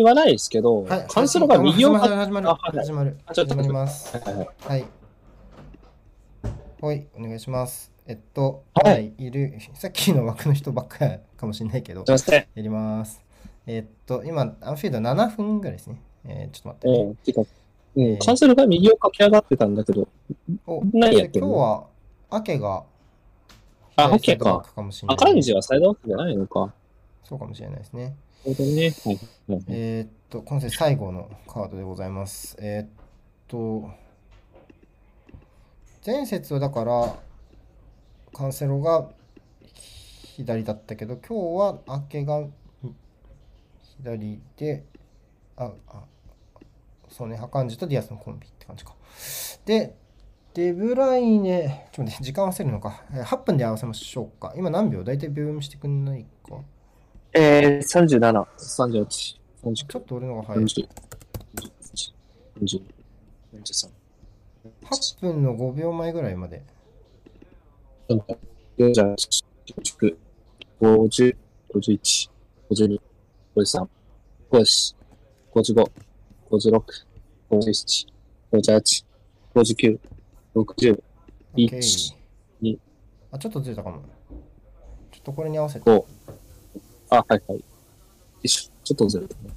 言わないですけど、はい、カンセロが右を始まる、始まる、あはい始まります。はいはいはい。はい、お願いします。えっと、はいはい、いる、さっきの枠の人ばっかりかもしれないけど。やります。えっと、今、アンフィールド7分ぐらいですね。えーちょっと待ってね。うん。カンセルが右を駆け上がってたんだけど、お何やってんの？今日は、アケが、あアケか。赤い字はサイドバックじゃないのか。そうかもしれないですね。本当にね。えっと、今節最後のカードでございます。えーっと、前節はだから、カンセロが左だったけど、今日はアケが左で、あ、あ、そうね、ハカンジとディアスのコンビって感じか。で、デブライネ、ちょっと待って、時間合わせるのか。8分で合わせましょうか。今何秒？大体秒読みしてくんないか。えー、37、38、ち。39、ょっと俺のが早い。40、41、40、43、8分の5秒前ぐらいまで。48、49、50、51、52、53、54、55、56、57、58、59、60、OK 1、2あ、ちょっとずれたかも。ちょっとこれに合わせて。5。あ、はいはい。よいしょ。ちょっとずれたね。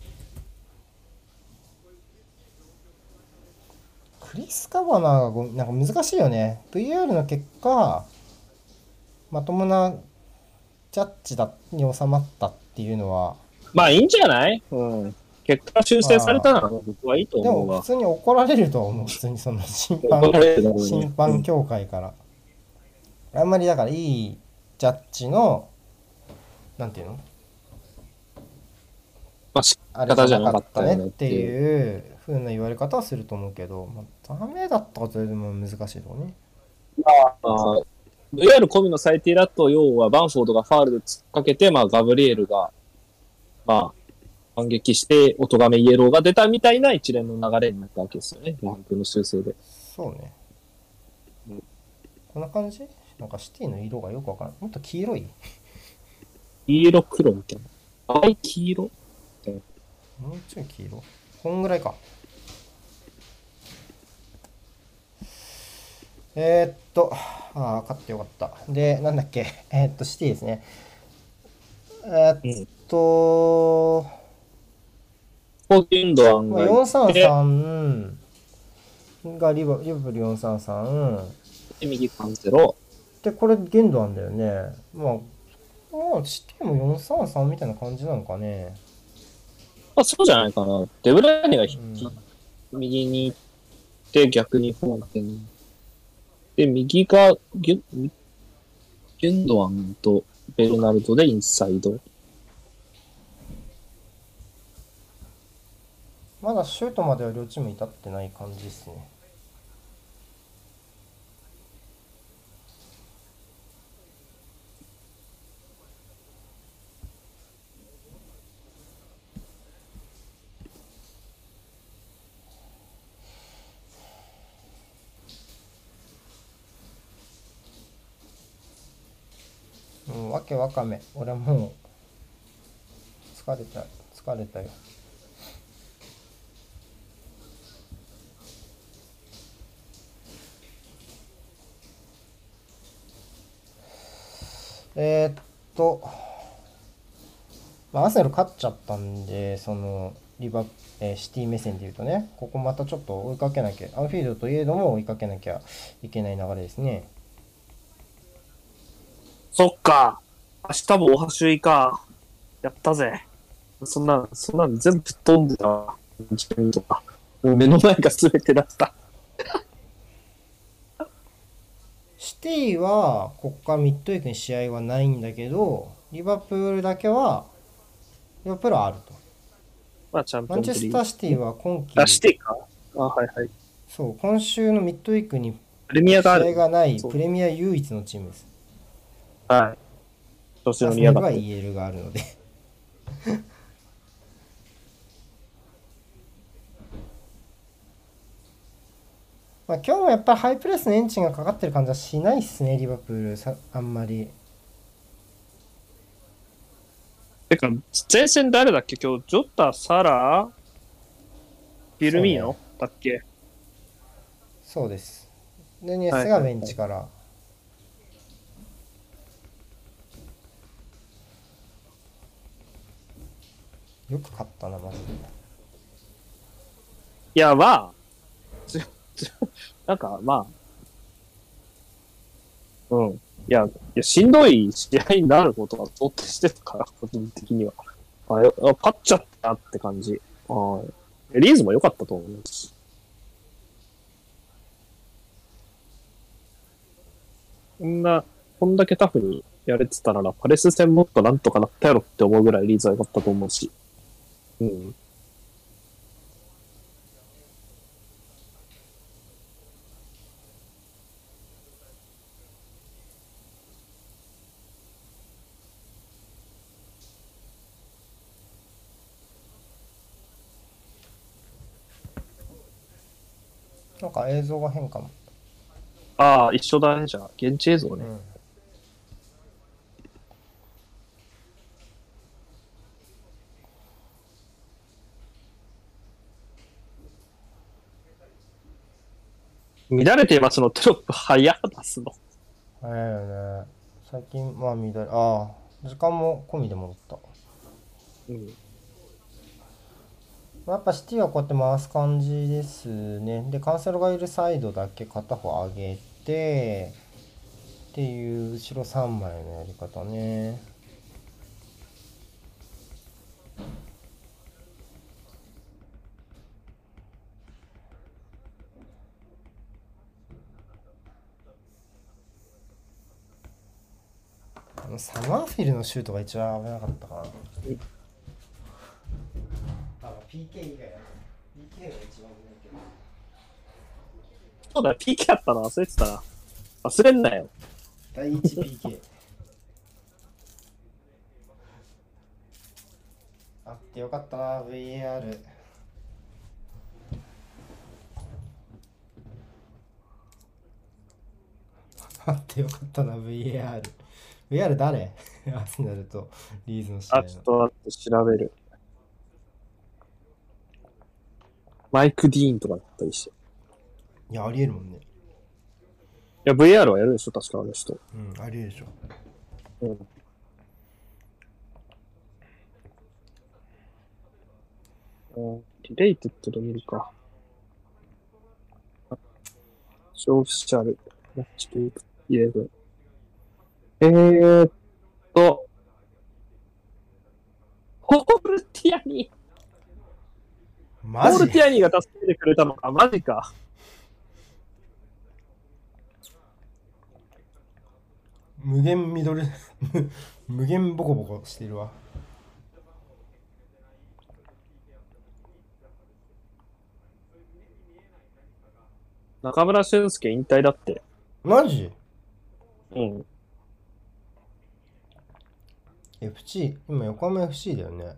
クリス・カバナーがごなんか難しいよね。VR の結果、まともなジャッジだに収まったっていうのは、まあいいんじゃない？うん。結果修正されたなら僕はいいとで思うわ。も普通に怒られるとは思う。普通にその審怒判られるだろうね審判協会から。あんまりだからいいジャッジの、なんていうの？まあ、しあれじゃなかったねっていう風な言われ方はすると思うけど、まあ、ダメだったことでも難しいとこね。まあ、VR 込みの最低だと、要はバンフォードがファールで突っかけて、まあ、ガブリエルが、まあ、反撃して、お咎めイエローが出たみたいな一連の流れになったわけですよね。ランプの修正で。そうねうん。こんな感じ？なんかシティの色がよくわからん。もっと黄色い？黄色黒みたいな。淡い黄色？もうちょい黄色こんぐらいか。えー、っと、ああ、勝ってよかった。で、なんだっけ、えー、っと、シティですね。えー、っと、まあ、がいて、433がリバリバプール433。で右カンセロ。で、これ限度なんだよね。まあ、まあ、シティも433みたいな感じなのかね。まあ、そうじゃないかな。デブライネがうん右に行って、逆に本店。で、右がギュギュンドアンとベルナルドでインサイド。まだシュートまでは両チーム至ってない感じですね。うん、わけわかめ。俺もう疲れた、疲れたよ。えーっと、まあ、アーセル勝っちゃったんで、その、リバ、えーシティ目線で言うとね、ここまたちょっと追いかけなきゃ、アンフィールドといえども追いかけなきゃいけない流れですね。そっか。明日も大橋いか。やったぜ。そんな、そんなの全部飛んでたわ。自分とか。もう目の前が全てだった。シティは、ここからミッドウィークに試合はないんだけど、リバプールだけは、リバプールはあると。まあ、チャンピオマンチェスター。シティは今季、あ、シティか。あ、はいはい。そう、今週のミッドウィークにプレミア試合がある。がないそうプレミア唯一のチームです。はい。調子乗りやがって。があるので。まあ今日もやっぱりハイプレスのエンジンがかかってる感じはしないっすね、リバプールさあんまり。てか、前線誰だっけ？今日、ジョタ、サラ、フィルミーノ、だっけ？そうです。で、ニエスがベンチから。よく勝ったな、マジで。いや、まあ、なんか、まあ、うん。いや、いやしんどい試合になることが想定してたから、個人的には。あ、よあ勝っちゃったって感じ。はい。リーズも良かったと思います。こんな、こんだけタフにやれてたなら、パレス戦もっとなんとかなったやろって思うぐらいリーズは良かったと思うし。うん。なんか映像が変かも。ああ、一緒だね、じゃあ。現地映像ね。うん。乱れていますの？テロップ早出すの。早いよね。最近、まあ、乱れ、ああ、時間も込みで戻った。うん。まあやっぱシティはこうやって回す感じですね。で、カンセロがいるサイドだけ片方上げて、っていう後ろ3枚のやり方ね。のサマーフィルのシュートが一番危なかったかな。あ、PK 以外は PK が一番危ないけど。そうだ、PK あったの忘れてたな。忘れんなよ。第一 PK あってよかったな VAR あってよかったな VAR VAR 誰？アーセナルとリーズの試合あ、ちょっと待って、調べる。マイク・ディーンとかだったりして。いいやありえるもんねや、 VAR はやるでしょ、確かあの人。うんありえるでしょうん。うんリレイテッドで見るか。オフィシャル。マッチウィーク11。えーっと、ホールティアニー。マジ？ホールティアニーが助けてくれたのか、マジか。無限ミドル 無限ボコボコしてるわ中村俊介引退だって。マジ？うん。FC 今横浜 FC だよね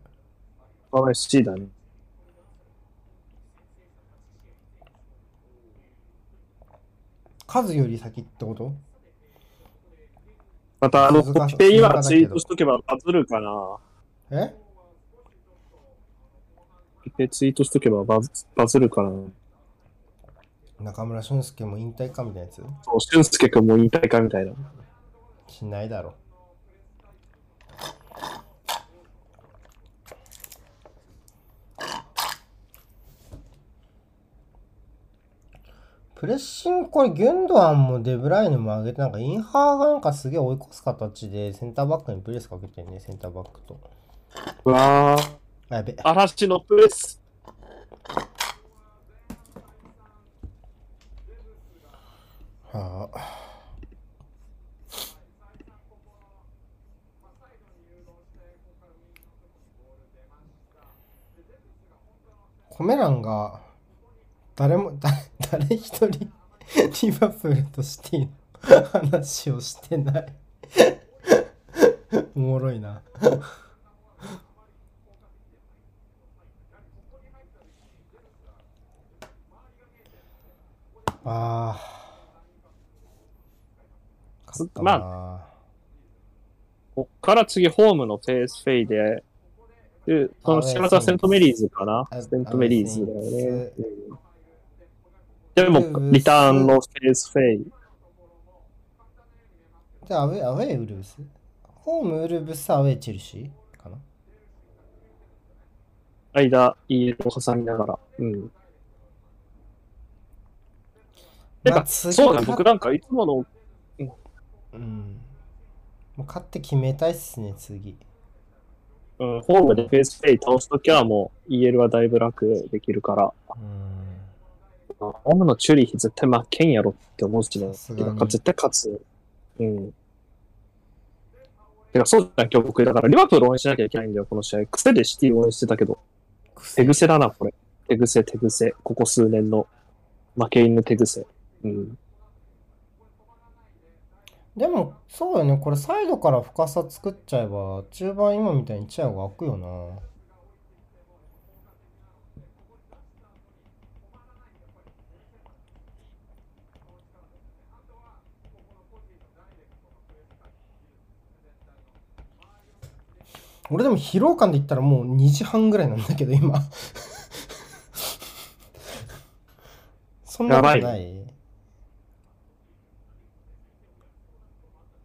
RSC だね。数より先ってこと？またあの、コピペ今ツイートしとけばバズるかな。え？コピペツイートしとけばバズバズるかな。中村俊輔も引退かみたいなやつ？そう、俊介くんも引退かみたいな。しないだろプレッシングこれギュンドアンもデブライネも上げてなんかインハーがなんかすげえ追い越す形でセンターバックにプレスかけてるねセンターバックと。うわー、あやべ。嵐のプレス。はあ。コメ欄が誰もだ 誰一人リバプールとシティの話をしてない。おもろいな。あー。勝ったな、こっから次ホームのフェースフェイで、で、その7月はセントメリーズかな。あセントメリーズだよね。でも、リターンのスペースフェイ。じゃあ、アウェー、アウェーウルブス？ホームウルブス、アウェーチェルシーかな？間、EL を挟みながら。うん。てか、まあ次そうだ僕なんかいつもの、うん。もう勝って決めたいっすね、次。うん、ホームでフェースフェイ倒すときはもう EL はだいぶ楽できるから、うん。ホームのチューリー絶対負けんやろって思うしね。さすがに絶対勝つ。うん。てか、そうじゃん、今日僕、だからリバプール応援しなきゃいけないんだよ、この試合。癖でシティ応援してたけど、手癖だな、これ。手癖、手癖。ここ数年の負け犬手癖。うん。でも、そうよね。これサイドから深さ作っちゃえば、中盤今みたいにチアゴ開くよな。俺でも疲労感で言ったらもう2時半ぐらいなんだけど今 そんなことやばない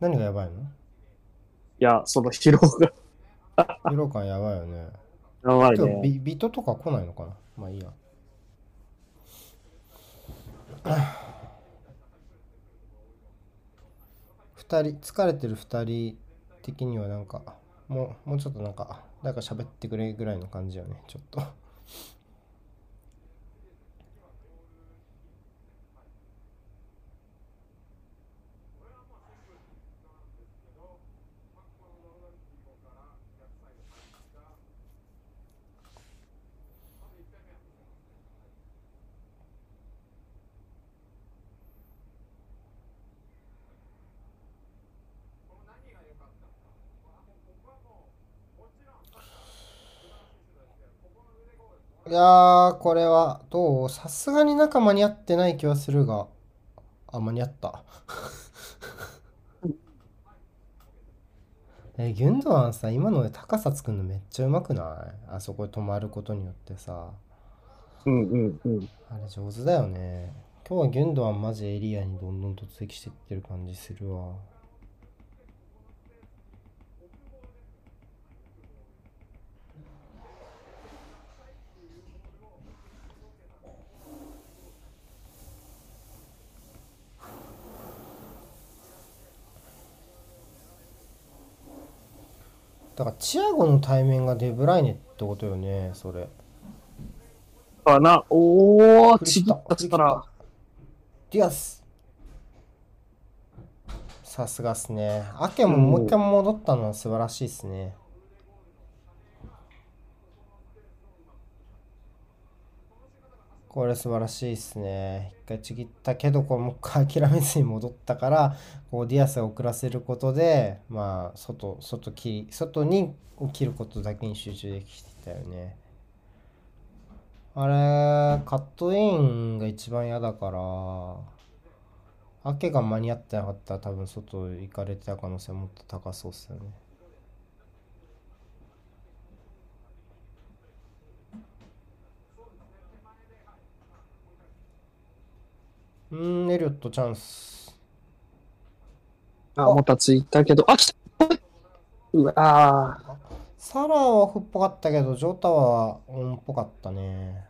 何がやばいの？いや、その疲労が疲労感やばいよね。やばい今日ね。ビビトとか来ないのかな？まあいいや。二人、疲れてる二人的にはなんか、もう、もうちょっとなんか、誰か喋ってくれぐらいの感じよね、ちょっと。いやー、これはどう？さすがに中間に合ってない気はするが、あ、間に合った。え、ギュンドアンさ、今ので高さ作るのめっちゃうまくない？あそこで止まることによってさ。うんうんうん。あれ上手だよね。今日はギュンドアンマジエリアにどんどん突撃してってる感じするわ。だからチアゴの対面がデブライネってことよね、それ。かな？おー、振り切っちぎった力。ディアスさすがっすね。アケももう一回戻ったのは素晴らしいっすね。これ素晴らしいっすね。一回ちぎったけど、これもう一回諦めずに戻ったから、こうディアスを遅らせることで、まあ、外、外切り、外に切ることだけに集中できてたよね。あれ、カットインが一番嫌だから、アケが間に合ってなかったら多分外行かれてた可能性もっと高そうっすよね。うーん、エリオットチャンス。あ、もたついたけど、あ、来たうわあサラはオフっぽかったけど、ジョータはオンっぽかったね。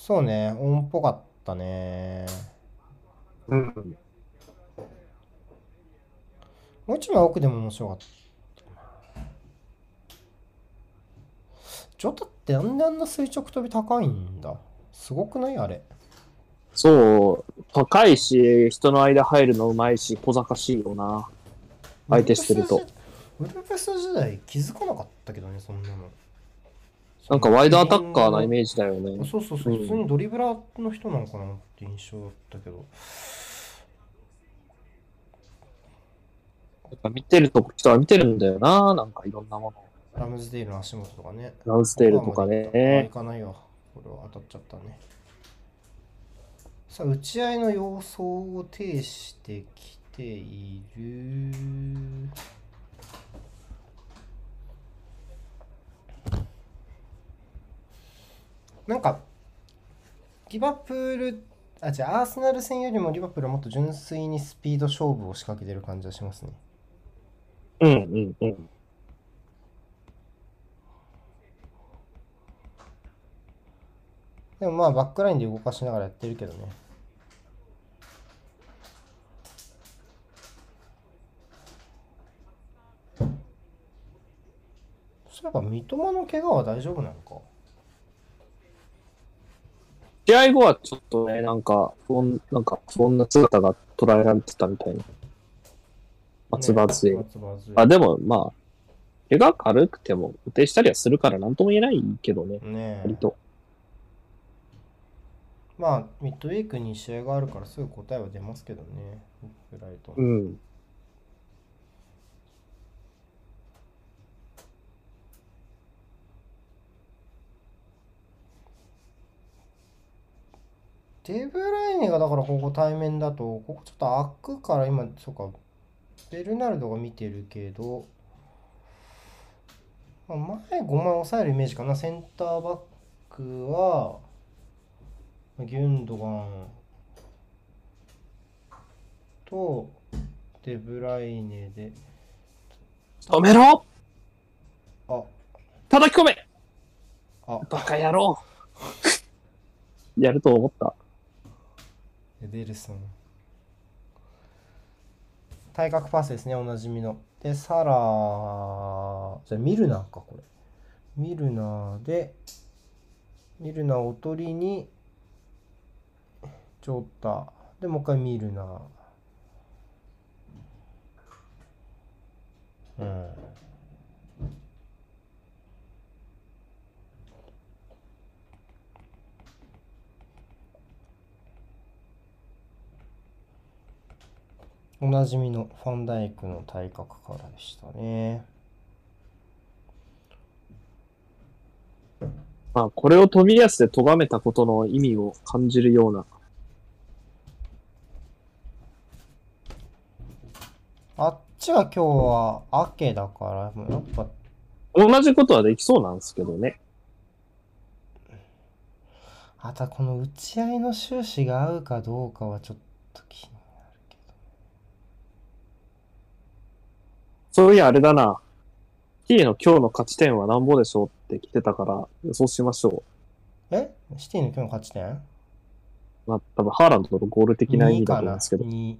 そうね、オンっぽかったね。ー。うん。もう一枚奥でも面白かった。ジョータってなんであんな垂直跳び高いんだすごくない？あれ。そう、高いし、人の間入るのうまいし、小賢しいよな。相手してると。ウルブス時代気づかなかったけどね、そんなの。なんかワイドアタッカーなイメージだよね。そうそうそう、うん普通にドリブラーの人なのかなって印象だったけど。やっぱ見てると人は見てるんだよな。なんかいろんなもの。ラムズデールの足元とかね。ラウステールとかあ、ね行。かないわ。これは当たっちゃったね。さあ打ち合いの様相を呈してきているなんかリバプールあ違うアーセナル戦よりもリバプールはもっと純粋にスピード勝負を仕掛けてる感じがしますねうんうんうん。でもまあバックラインで動かしながらやってるけどねそういえば三笘の怪我は大丈夫なのか？試合後はちょっとね、なんか、不穏なんか、不穏な姿が捉えられてたみたいな。松葉杖。松葉杖あ、でも、まあ、怪我軽くても、予定したりはするからなんとも言えないけどね、ねえ割と。まあミッドウィークに試合があるからすぐ答えは出ますけどね。ブライト。ンうん。デブライネがだからここ対面だとここちょっと開くから今そうかベルナルドが見てるけど、まあ、前5枚抑えるイメージかな。センターバックはギュンドガンとデブライネで。止めろ！あ。叩き込め！あ。バカ野郎！やると思った。エデルソン。対角パスですねおなじみの。でサラじゃあミルナーかこれ。ミルナーでミルナーおとりにジョータでもう一回ミルナーうんおなじみのファンダイクの体格からでしたね。まあ、これを飛び安で咎めたことの意味を感じるような。あっちは今日は明けだから、やっぱ同じことはできそうなんですけどね。あとはこの打ち合いの終始が合うかどうかはちょっと気になるけそういや、あれだな。T の今日の勝ち点は何ぼでしょうって来てたから予想しましょど。え？シティの今日の勝ち点？う。まあ、多分ハーランドのゴール的な意味 ?2 だと思うんですけど。2。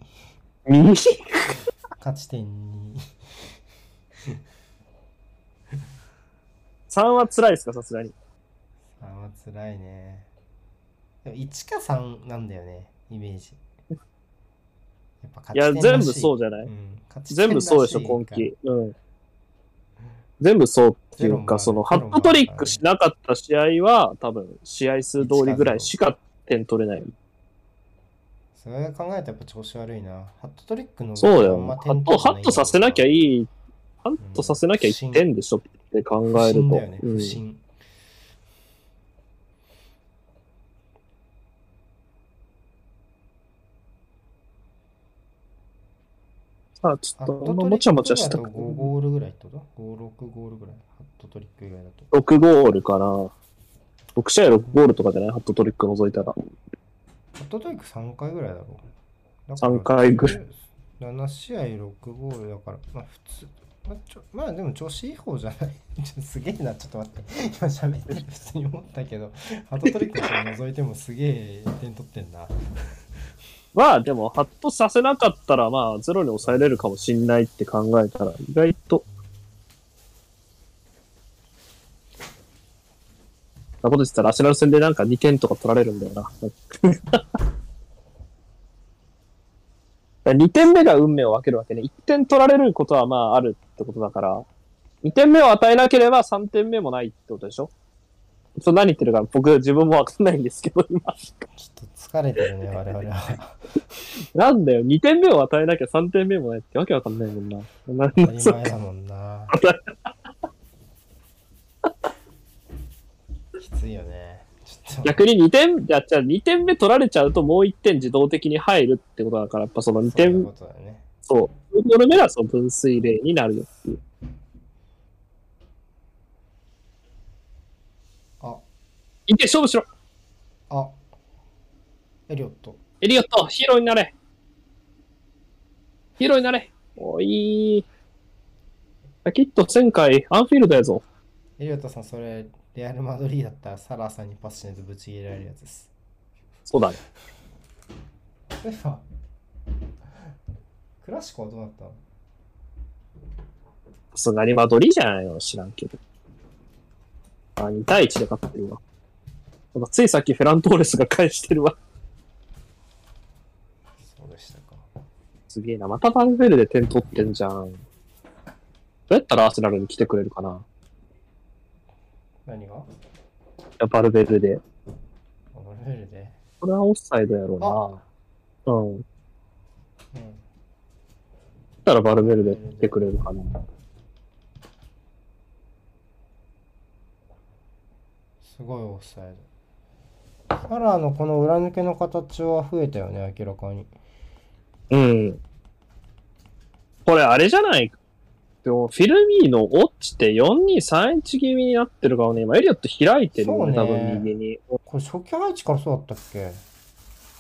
右勝ち点2。3 は辛いですか、さすがに。3は辛いね。でも1か3なんだよね、イメージ。やっぱ勝いや、ち点らし全部そうじゃない、うん勝ち点全部そうでしょ、ら今季。うん。全部そうっていうか、その、ハットトリックしなかった試合は、多分、試合数通りぐらいしか点取れない。それ考えたらやっぱ調子悪いな。ハットトリックのそうだよ。ハット、ハットさせなきゃいい、ハットさせなきゃ1点でしょって考不えると。審だ不審。さあ、ちょハっと、もちゃもちゃしただとく5ゴールぐらいってこと ?5、6ゴールぐらい？ハットトリック以外だと。6ゴールかな。6試合6ゴールとかじゃない？ハットトリック除いたら。ハットトリック3回ぐらいだろう。3回ぐらい。7試合6ゴールだから、まあ普通。まあ、ちょまあでも調子いい方じゃないすげえな、ちょっと待って。今喋ってる普通に思ったけど、ハットトリックの方除いてもすげえ点取ってんな。まあ、でも、ハットさせなかったら、まあ、ゼロに抑えれるかもしんないって考えたら、意外と。なこと言ってたら、アシナル戦でなんか2点とか取られるんだよな。2点目が運命を分けるわけね。1点取られることはまああるってことだから、2点目を与えなければ3点目もないってことでしょ？ちょ何言ってるか僕自分もわかんないんですけど、今。ちょっと疲れてるね、我々は。なんだよ、2点目を与えなきゃ3点目もないってわけわかんないもんな。当たりそ前だもんな。ついよね。逆に2点、じゃあ、じゃあ2点目取られちゃうともう1点自動的に入るってことだから、やっぱその2点そうね。そう、4ゴール目はその分水嶺になるよっていう。あ、いって、勝負しろあ、エリオット。エリオット、ヒーローになれヒーローになれおいー。きっと前回、アンフィールドやぞ。エリオットさん、それ、レアル・マドリーだったらサラーさんにパスしないとぶち切れられるやつです。そうだね。そういえば、クラシコはどうなったの？さすがにマドリーじゃないの知らんけど。あ、2対1で勝ってるわ。なんかついさっきフェラントーレスが返してるわ。そうでしたか。すげえな。またバンフェルで点取ってんじゃん。どうやったらアーセナルに来てくれるかな何が？いやバルベルで。オルベルで？これはオフサイドやろうな。うん。うん。たらバルベルで来てくれるかな。すごいオフサイド。サラーのこの裏抜けの形は増えたよね、明らかに。うん。これあれじゃない？でも、フィルミーノ落ちて4231気味になってるからね、今エリオット開いてるよね、多分右に。いこれ初期配置からそうだったっけ？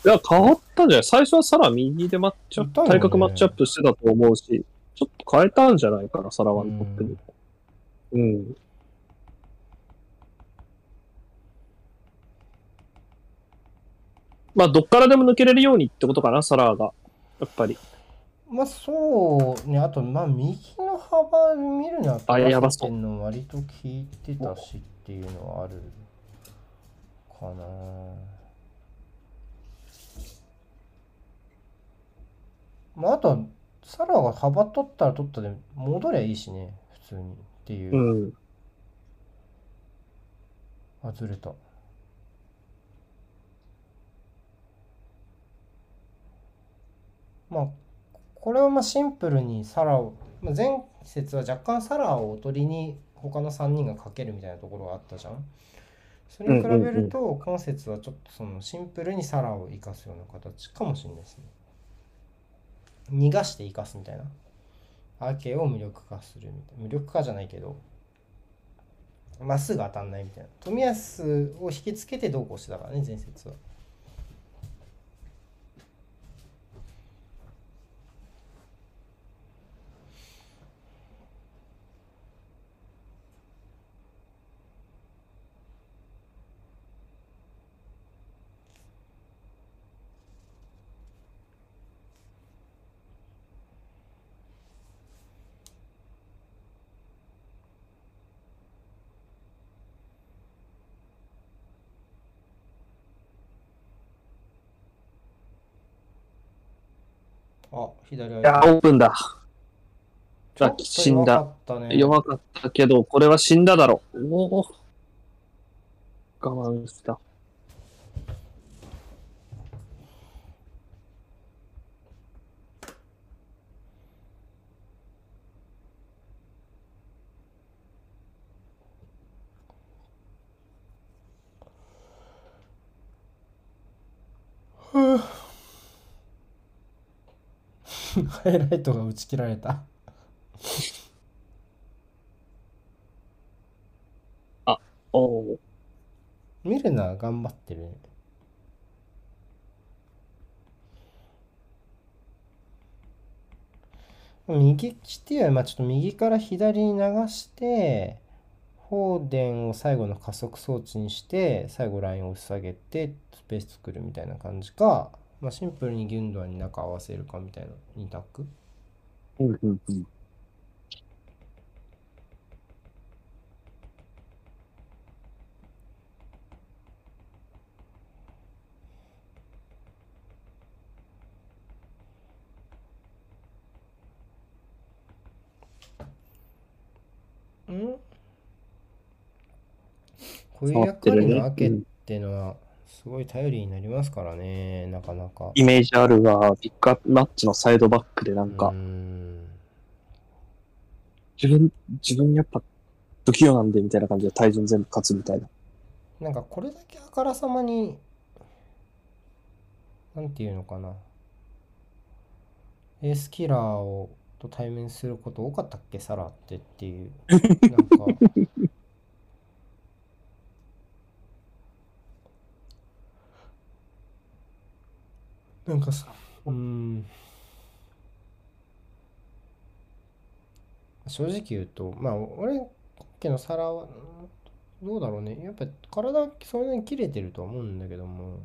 や、変わったんじゃない最初はサラ右でマッチアップ、ね体格マッチアップしてたと思うし、ちょっと変えたんじゃないかな、サラワにとってみると。うん。まあ、どっからでも抜けれるようにってことかな、サラーが。やっぱり。まあそうね、あとまあ右の幅見るのはあやばの割と効いてたしっていうのはあるかな。まああとはサラが幅取ったら取ったで戻りゃいいしね、普通にっていうう。ん。あ、ずれた。まあ、これはまあシンプルにサラを、まあ、前節は若干サラをおとりに他の3人がかけるみたいなところがあったじゃん。それに比べると、今節はちょっとそのシンプルにサラを生かすような形かもしれないですね。逃がして生かすみたいな。アーケーを無力化するみたいな。無力化じゃないけど、まっすぐ当たんないみたいな。冨安を引きつけてどうこうしてたからね、前節は。あ、左いや、オープンだ。ちょっと死んだ弱かったね。弱かったけど、これは死んだだろう。おお。我慢した。ハイライトが打ち切られた。おお。ミルナー頑張ってるね。右利きっていうよりは、まあちょっと右から左に流して、フォーデンを最後の加速装置にして、最後ラインを押し下げて、スペース作るみたいな感じか、まあ、シンプルにギュンドアンに中合わせるかみたいな2択？うんうんうん。んこういう役割のアケっていうのは、すごい頼りになりますからね、なかなか。イメージあるわ。ピックアップマッチのサイドバックでなんかん自分、自分やっぱ不器用なんでみたいな感じで対人全部勝つみたいな。なんかこれだけあからさまになんていうのかなエースキラーをと対面すること多かったっけ？サラってっていうなんか なんかさうーん。正直言うとまあ俺けのサラはどうだろうね。やっぱ体それなりに切れてるとは思うんだけども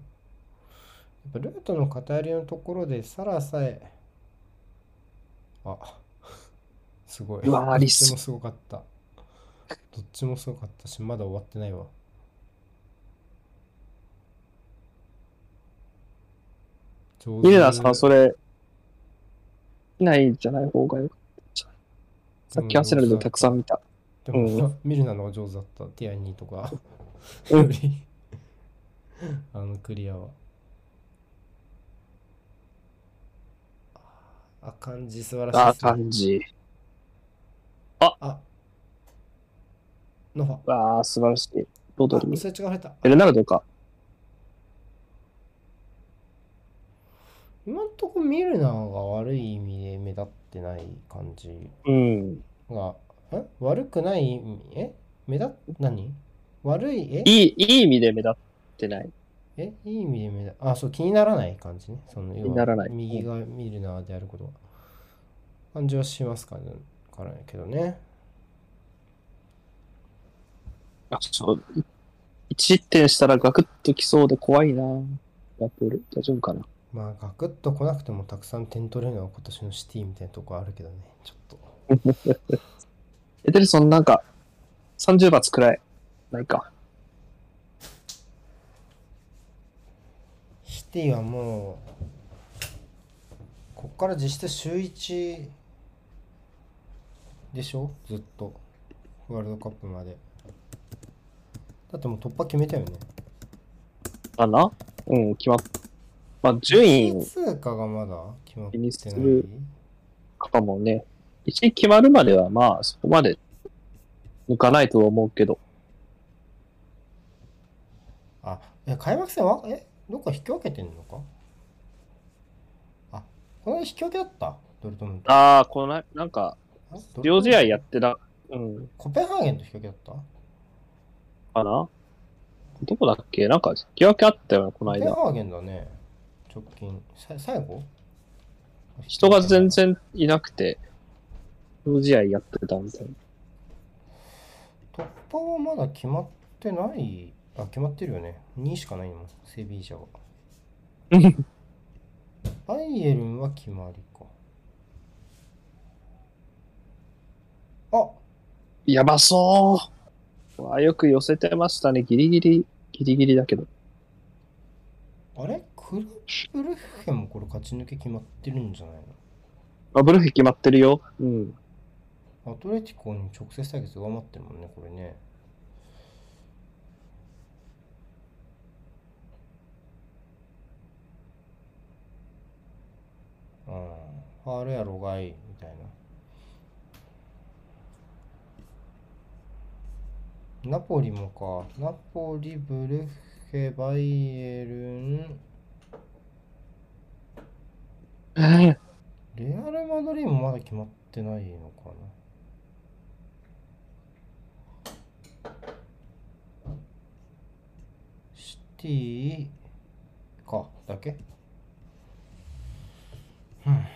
やっぱルートの偏りのところでサラさえあすごい。うわどっリスちもすごかった。どっちもすごかったしまだ終わってないわ上手ミレナさん、それ、いないんじゃない方がよかった。さっきアーセナルでお客さん見た。でも、う見るなのが上手だった。ティアニーとか。うん。よりあのクリアは。あ感じ素晴らあしいですね。感じ。あ。ノファ。わあ、素晴らしい。ロドリあ、それ違うれた。ベルナルドか。今んとこミルナーが悪い意味で目立ってない感じうん。がえ？悪くない意味？え？目立っ何？悪い？え？いい、いい意味で目立ってない。え？いい意味で目立あそう気にならない感じね。その気にならない。右がミルナーであることは。感じはしますかね。からけどね。あ、そう。一失点したらガクッときそうで怖いな。ラポール、大丈夫かな？まあガクッと来なくてもたくさん点取れるのは今年のシティみたいなとこあるけどね。ちょっと。エデルソンなんか、30罰くらい？ないか。シティはもうこっから実質週1でしょ？ずっと。ワールドカップまで。だってもう突破決めたよね。かな？うん、決まっ、まあ、順位1位通過がまだ決まってない？るかもね。一位決まるまでは、まあ、そこまで抜かないとは思うけど。あえ開幕戦はえどっか引き分けてんのか？あこの間引き分けだった？ドルトムント。ああ、この、なんか、あ両試合やっってた、うん、コペンハーゲンと引き分けだった？かな？どこだっけ？なんか、引き分けあったよな、この間。コペンハーゲンだね直近。さ最後？人が全然いなくて、両試合やってたみたいな。突破はまだ決まってない？あ決まってるよね。2しかないの？セビージャは。バイエルンは決まりか。あ！やばそう。わあよく寄せてましたね。ギリギリ、ギリギリだけど。あれ？クラブルッフェもこれ勝ち抜け決まってるんじゃないの？あ、ブルフ決まってるよ。うん。アトレティコに直接対決上回ってるもんね、これね。うん。ファールやろがい、みたいな。ナポリもか。ナポリ、ブルッフェ、バイエルン。レアル・マドリーもまだ決まってないのかな。シティかだけ？うん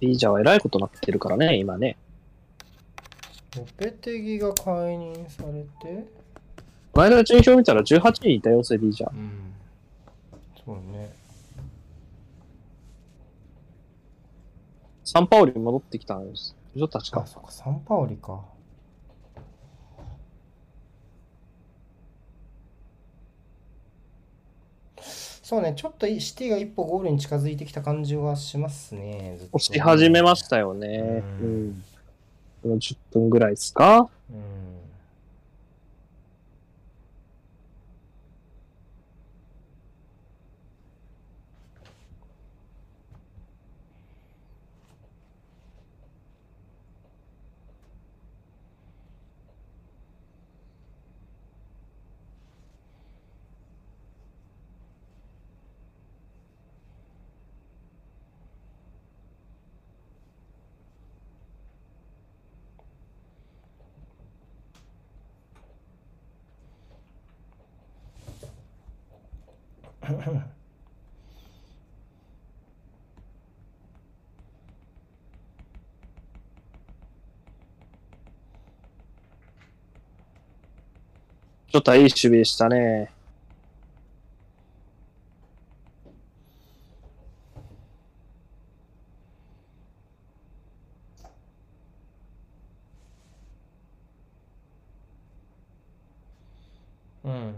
いいじゃん、偉いことなってるからね、今ね。ロペテギが解任されてこの順位表見たら18人いたよ、セビージャ。うんそうねサンパウリに戻ってきたんです。でしょ確あか。そっかサンパオリかそうねちょっとシティが一歩ゴールに近づいてきた感じはしますね押し始めましたよね。ううんん。この10分ぐらいですか？うんちょっといい守備でしたね。うん。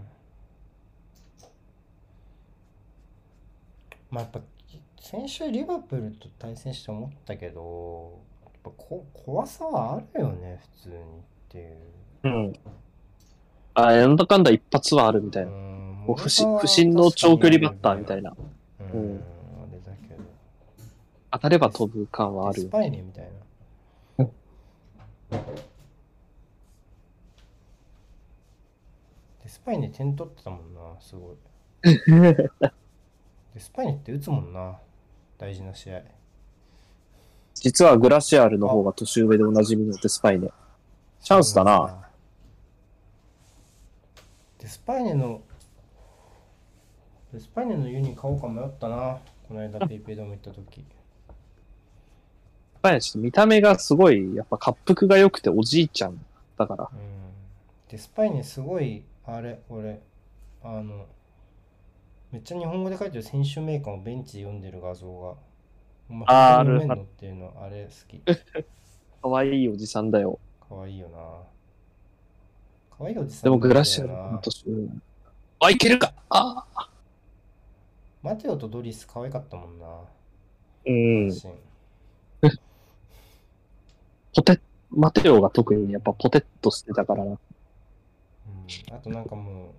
まあやっぱ先週リバプールと対戦して思ったけど、やっぱこ怖さはあるよね、普通にっていう。うん。あ、なんだかんだ一発はあるみたいうな。んこう不審不審の長距離バッターみたいな。うん、うんあれだけど。当たれば飛ぶ感はあるよ。スパイネみたいな。でスパイネ点取ってたもんな、すごい。でスパイネって打つもんな、大事な試合。実はグラシアールの方が年上でおなじみのデスパイネ。チャンスだな。でスパイネの、デスパイネのユニ買おうか迷ったな、この間ペイペイドーム行った時。スパイネちょっと見た目がすごい、やっぱ滑腹が良くておじいちゃんだから。うん。で、スパイネすごい、あれ、俺、あの、めっちゃ日本語で書いてる選手名鑑をベンチで読んでる画像が。あー本当に読めんあるの？っていうの、あれ好き。可愛いおじさんだよ。かわいいよな。かわいいおじさんでもグラシアルの年上。あ、いけるかあマテオとドリス可愛かったもんな。うん。ポテ、マテオが特にやっぱポテッとしてたからな。うん、あとなんかも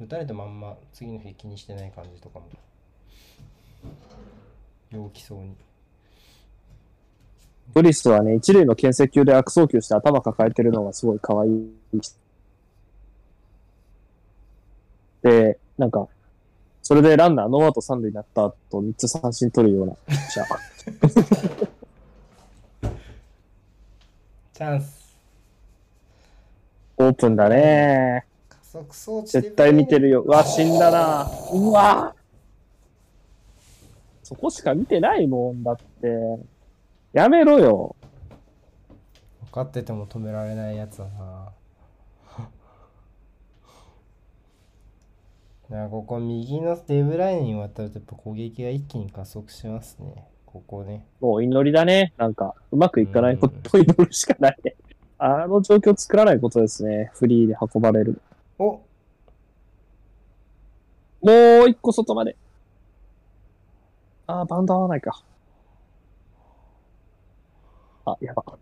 う、打たれたまんま次の日気にしてない感じとかも。陽気そうに。ブリスはね、一塁の牽制球で悪送球して頭抱えてるのがすごい可愛い。で、なんか、それでランナーノーアウト三塁になった後、三つ三振取るようなピッチャー。チャンス。オープンだね。加速装置で絶対見てるよ。うわ、死んだな。うわ。そこしか見てないもんだって。やめろよ。分かってても止められないやつだな。なここ右のデブラインに渡るとやっぱ攻撃が一気に加速しますね。ここね。もう祈りだね。なんか、うまくいかないことを祈るしかないね。あの状況を作らないことですね。フリーで運ばれる。おもう一個外まで。あー、バウンド合わないか。あ、やば。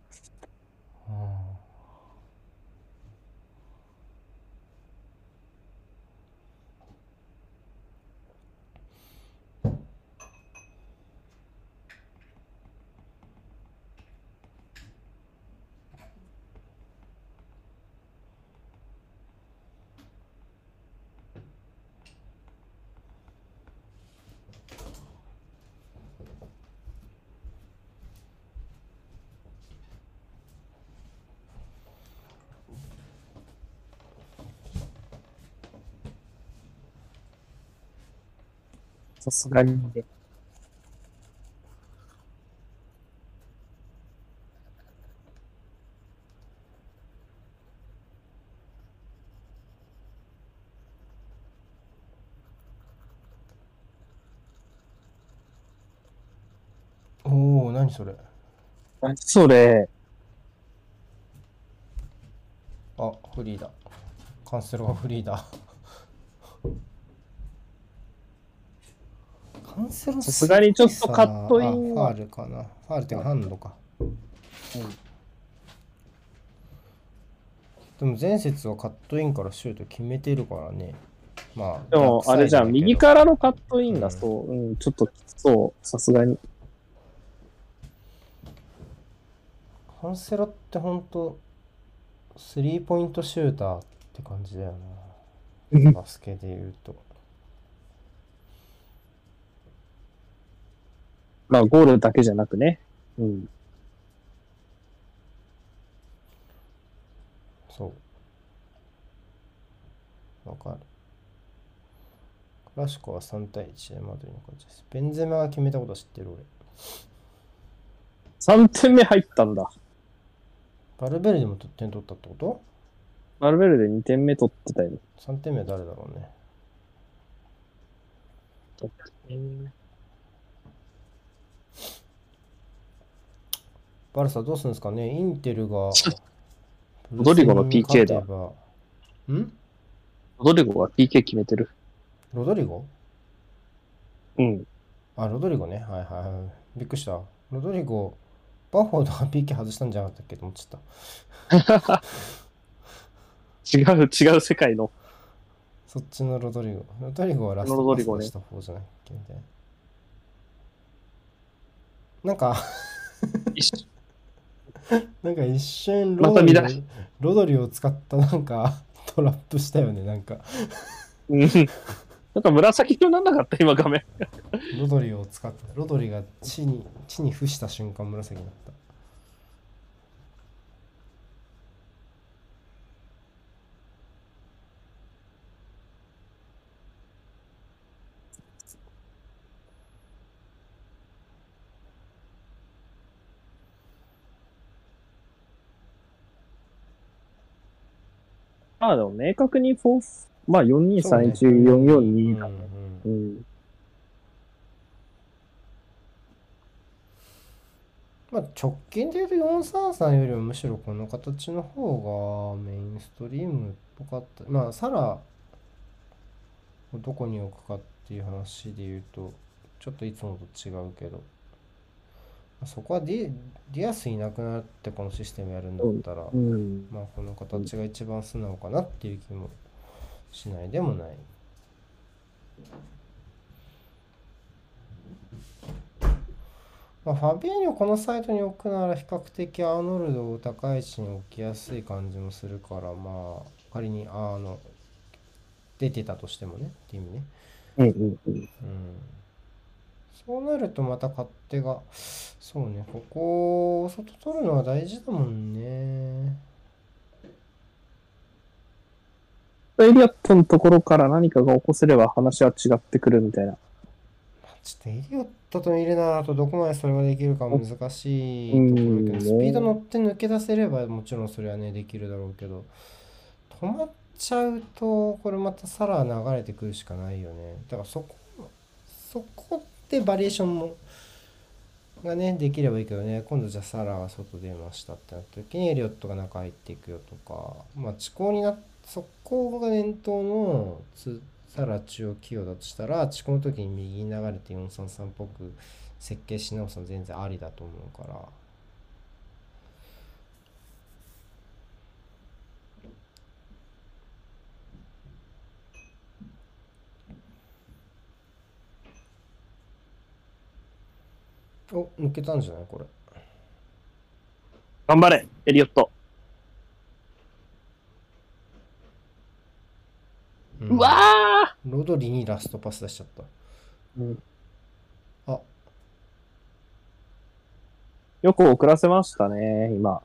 さすがにね。おお何それ？何それ？あフリーだカンセロがフリーだカンセロさすがにちょっとカットインはあファールかな。ファールっていうかハンドか。でも前節はカットインからシュート決めてるからね。まあでも、あれじゃん、右らからのカットインうんがそう、うん、ちょっときつそう、さすがに。カンセロってほんとスリーポイントシューターって感じだよな。バスケで言うとまあ、ゴールだけじゃなくね。うん。そうわかるクラシコは3対1でマドリーの勝ちです。ベンゼマが決めたことは知ってる俺。3点目入ったんだ。バルベルでも点取ったってこと？マルベルで2点目取ってたよ。?3 点目は誰だろうね。バルサどうするんですかね？インテルが。ロドリゴの PK だ。ん？ロドリゴが PK 決めてる。ロドリゴ？うん。あ、ロドリゴね。はいはいはい。びっくりした。ロドリゴ、バフォードが PK 外したんじゃなかったっけ？と思っちゃった。違う、違う世界の。そっちのロドリゴ。ロドリゴはラスロトパス出した方じゃないっけ？みたいな。なんか、一 なんか一瞬ロまドリをた見出しロドリを使ったなんかトラップしたよね。なんか、うん。なんか紫色なんなかった、今画面。ロドリを使った。ロドリが地に、地に伏した瞬間紫になった。あでも明確に4、まあ4231、そうね442だ。うんうんうん。まあ、直近で言うと433よりもむしろこの形の方がメインストリームっぽかった。まあ、サラをどこに置くかっていう話で言うと、ちょっといつもと違うけど、まあそこはディディアスいなくなってこのシステムやるんだったら、うん。まあ、この形が一番素直かなっていう気もしないでもない。まあ、ファビーニョこのサイトに置くなら比較的アーノルドを高い位置に置きやすい感じもするからまあ仮にあの出てたとしてもねっていう意味ね。うんそうなるとまた勝手がそうねここ外取るのは大事だもんね。エリオットのところから何かが起こせれば話は違ってくるみたいな。ちょっとエリオットとイレナだとどこまでそれができるか難しいところだけうんど、スピード乗って抜け出せればもちろんそれはね、できるだろうけど、止まっちゃうと、これまたさら流れてくるしかないよね。だからそこ、そこでバリエーションも、がね、できればいいけどね、今度じゃあサラが外出ましたってなった時にエリオットが中入っていくよとか、まあ、遅行になっそこが念頭のつサラ中央起用だとしたら、遅行の時に右に流れて433っぽく設計し直すの全然ありだと思うから。お、抜けたんじゃない？これ。頑張れ、エリオット。うんうわロドリにラストパス出しちゃった。ー、あ、よく遅らせましたね、今。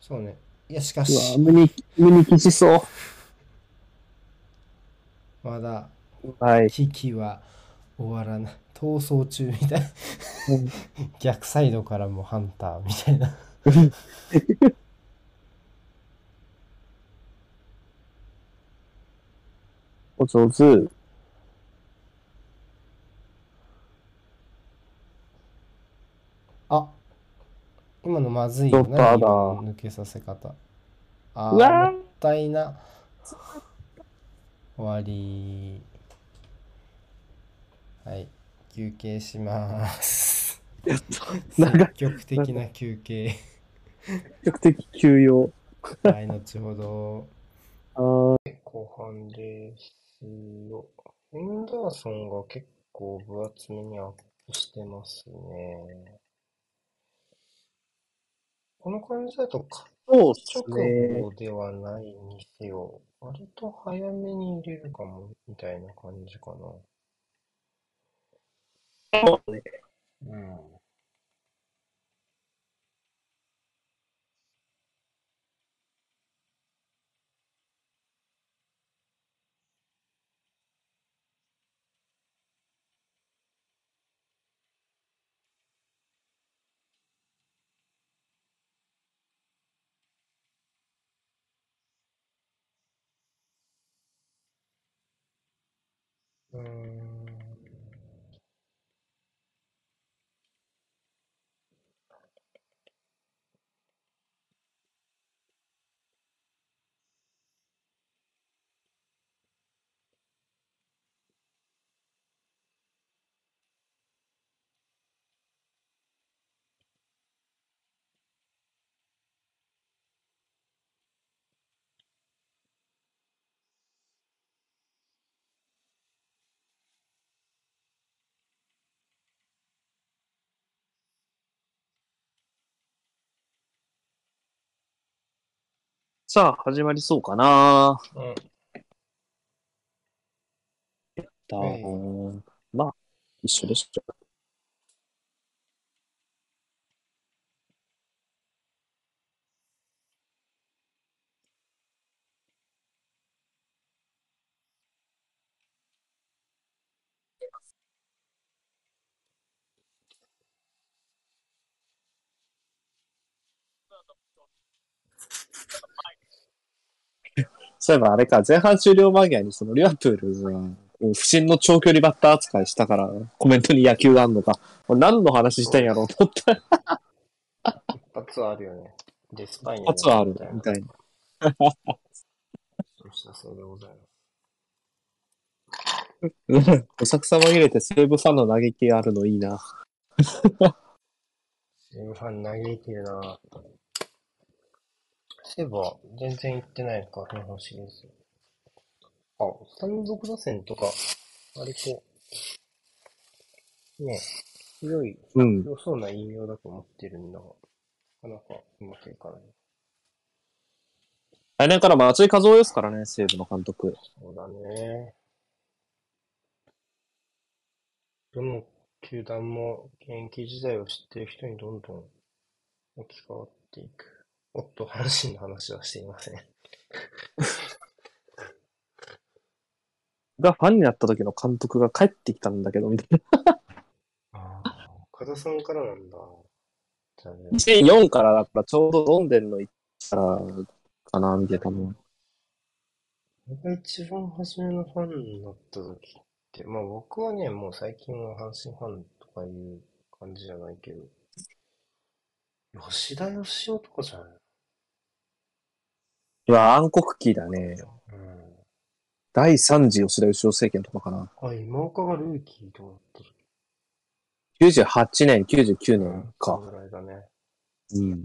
そうね。いや、しかうわし、無に、無にきしそまだ、う。はい。危機は終わらない。逃走中みたい。うん逆サイドからもハンターみたいな。お上手。あ今のまずいよちょっとやだ今の抜けさせ方。あもったいな。終わり。はい。休憩します。やっと。積極的な休憩。比較的休養。はい、後ほど。あー後半ですよ。ヘンダーソンが結構分厚めにアップしてますね。この感じだと、かそう直ね。後ではないにせよ、割と早めに入れるかも、みたいな感じかな。そうね。うん。さあ、始まりそうかな。うん。だはいまあ、一緒でしょ。そういえばあれか、前半終了間際にそのリバプールが、こう不審の長距離バッター扱いしたから、コメントに野球があんのか。何の話したんやろうと思った。一発はあるよね。で、スパイに 一発はあるみたいなみたいな。そうしたそうでございます。おさくさ紛れて西武ファンの嘆きあるのいいな。西武ファン嘆いてるな西武は全然行ってないのか、日本シリーズ。あ、単独打線とか、割と、ね、強い、うん。良そうな引用だと思ってるんだが、なかなかうまくいかない。来年から松井和夫ですからね、西武の監督。そうだね。どの球団も現役時代を知ってる人にどんどん置き換わっていく。おっと、阪神の話はしていません。がファンになった時の監督が帰ってきたんだけど、みたいああ、岡田さんからなんだ。じゃあねな。2004からだからちょうどロンデンの行ったら、かな、見てたの。俺が一番初めのファンになった時って、まあ僕はね、もう最近は阪神ファンとかいう感じじゃないけど、吉田義雄とかじゃない？うわ、暗黒期だね。うん。第3次吉田義雄政権とかかな。あ、今岡がルーキーとかだった時98年、99年そか。のぐらいだね。うん。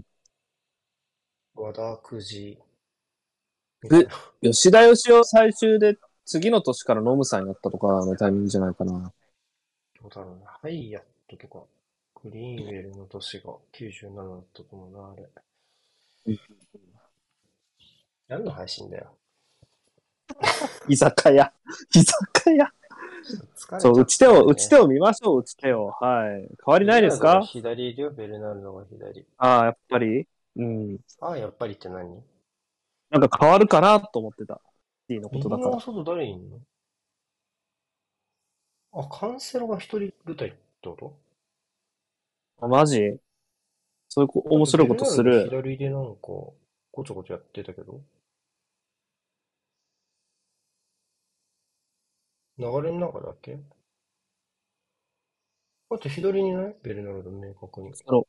和田くじ。え吉田義雄最終で次の年からノムさんやったとかのタイミングじゃないかな。どうだろうな。ハイヤットとか、グリーンウェルの年が97だったと思うな、あれうん。何の配信だよ。居酒屋。居酒屋。疲れそう、打ち手を、打ち手を。を見ましょう、打ち手を。はい。変わりないですか？ベルナルドが左いるよ、ベルナルドが左。ああ、やっぱり？うん。ああ、やっぱりって何？なんか変わるかなと思ってた。いいのことだから。外誰いんの？あ、カンセロが一人舞台ってことあマジ？そういうこ面白いことする？ベルナルド左でなんか、ごちょごちょやってたけど。流れの中だっけ？だって左にいない？ベルナルド明確に。ほう、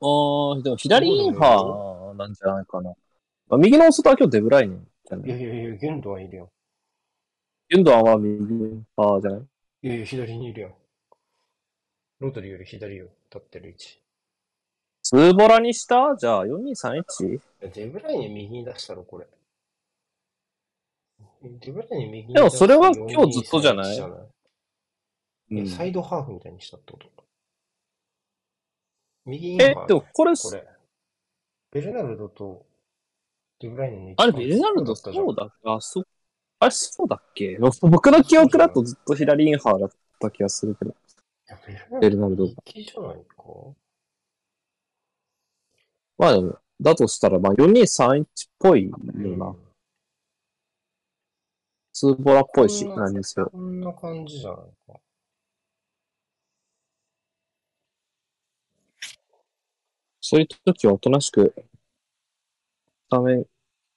あーでも左インハーなんじゃないかな。あ右の外は今日デブライネンじゃない？いやいやいや、ゲンドはいるよ。ユンドアンは右？インハーじゃない？いやいや、左にいるよ。ロドリより左よ、立ってる位置。ツーボラにした？じゃあ 4231? いやデブライネ右に出したろ、これ。デブライネ右にでもそれは今日ずっとじゃない？4-2-3-1じゃない？うんえサイドハーフみたいにしたってこと右えー、でもこれ、これ。ベルナルドとデブライネのあれ、ベルナルドそうだったじゃんそうだ。あ、そう。あれ、そうだっけ？僕の記憶だとずっと左インハーだった気がするけど。いやベベルナルドが右じゃないかまあ、だとしたら、まあ、4231っぽいような。ツーボラっぽいし、なんですよ。こんな感じじゃないか。そういう時はおとなしく、画面、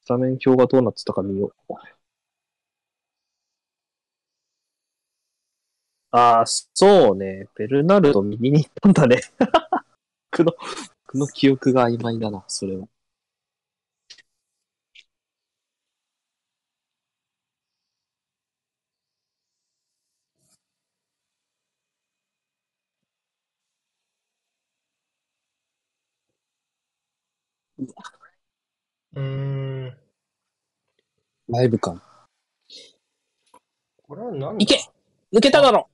画面、表がどうなってたか見よう。ああ、そうね。ベルナルド右に行ったんだね。くの、僕の記憶が曖昧だな、それは。うーん。ライブ感。これは何だ？いけ抜けただろ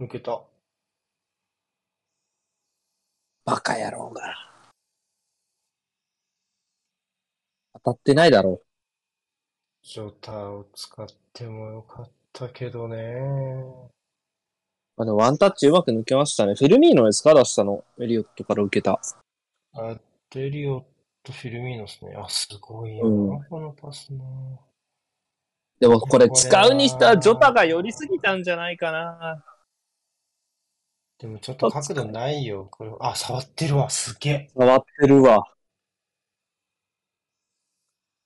抜けた。バカ野郎が。当たってないだろジョタを使ってもよかったけどね。まあ、でもワンタッチうまく抜けましたね。フェルミーノですか出したの。エリオットから受けた。あ、デリオとフィルミーノですね。あ、すごいようんな、このパスな。でもこれ使うにしたらジョタが寄りすぎたんじゃないかな。でもちょっと角度ないよ。これ、あ、触ってるわ。すげえ。触ってるわ。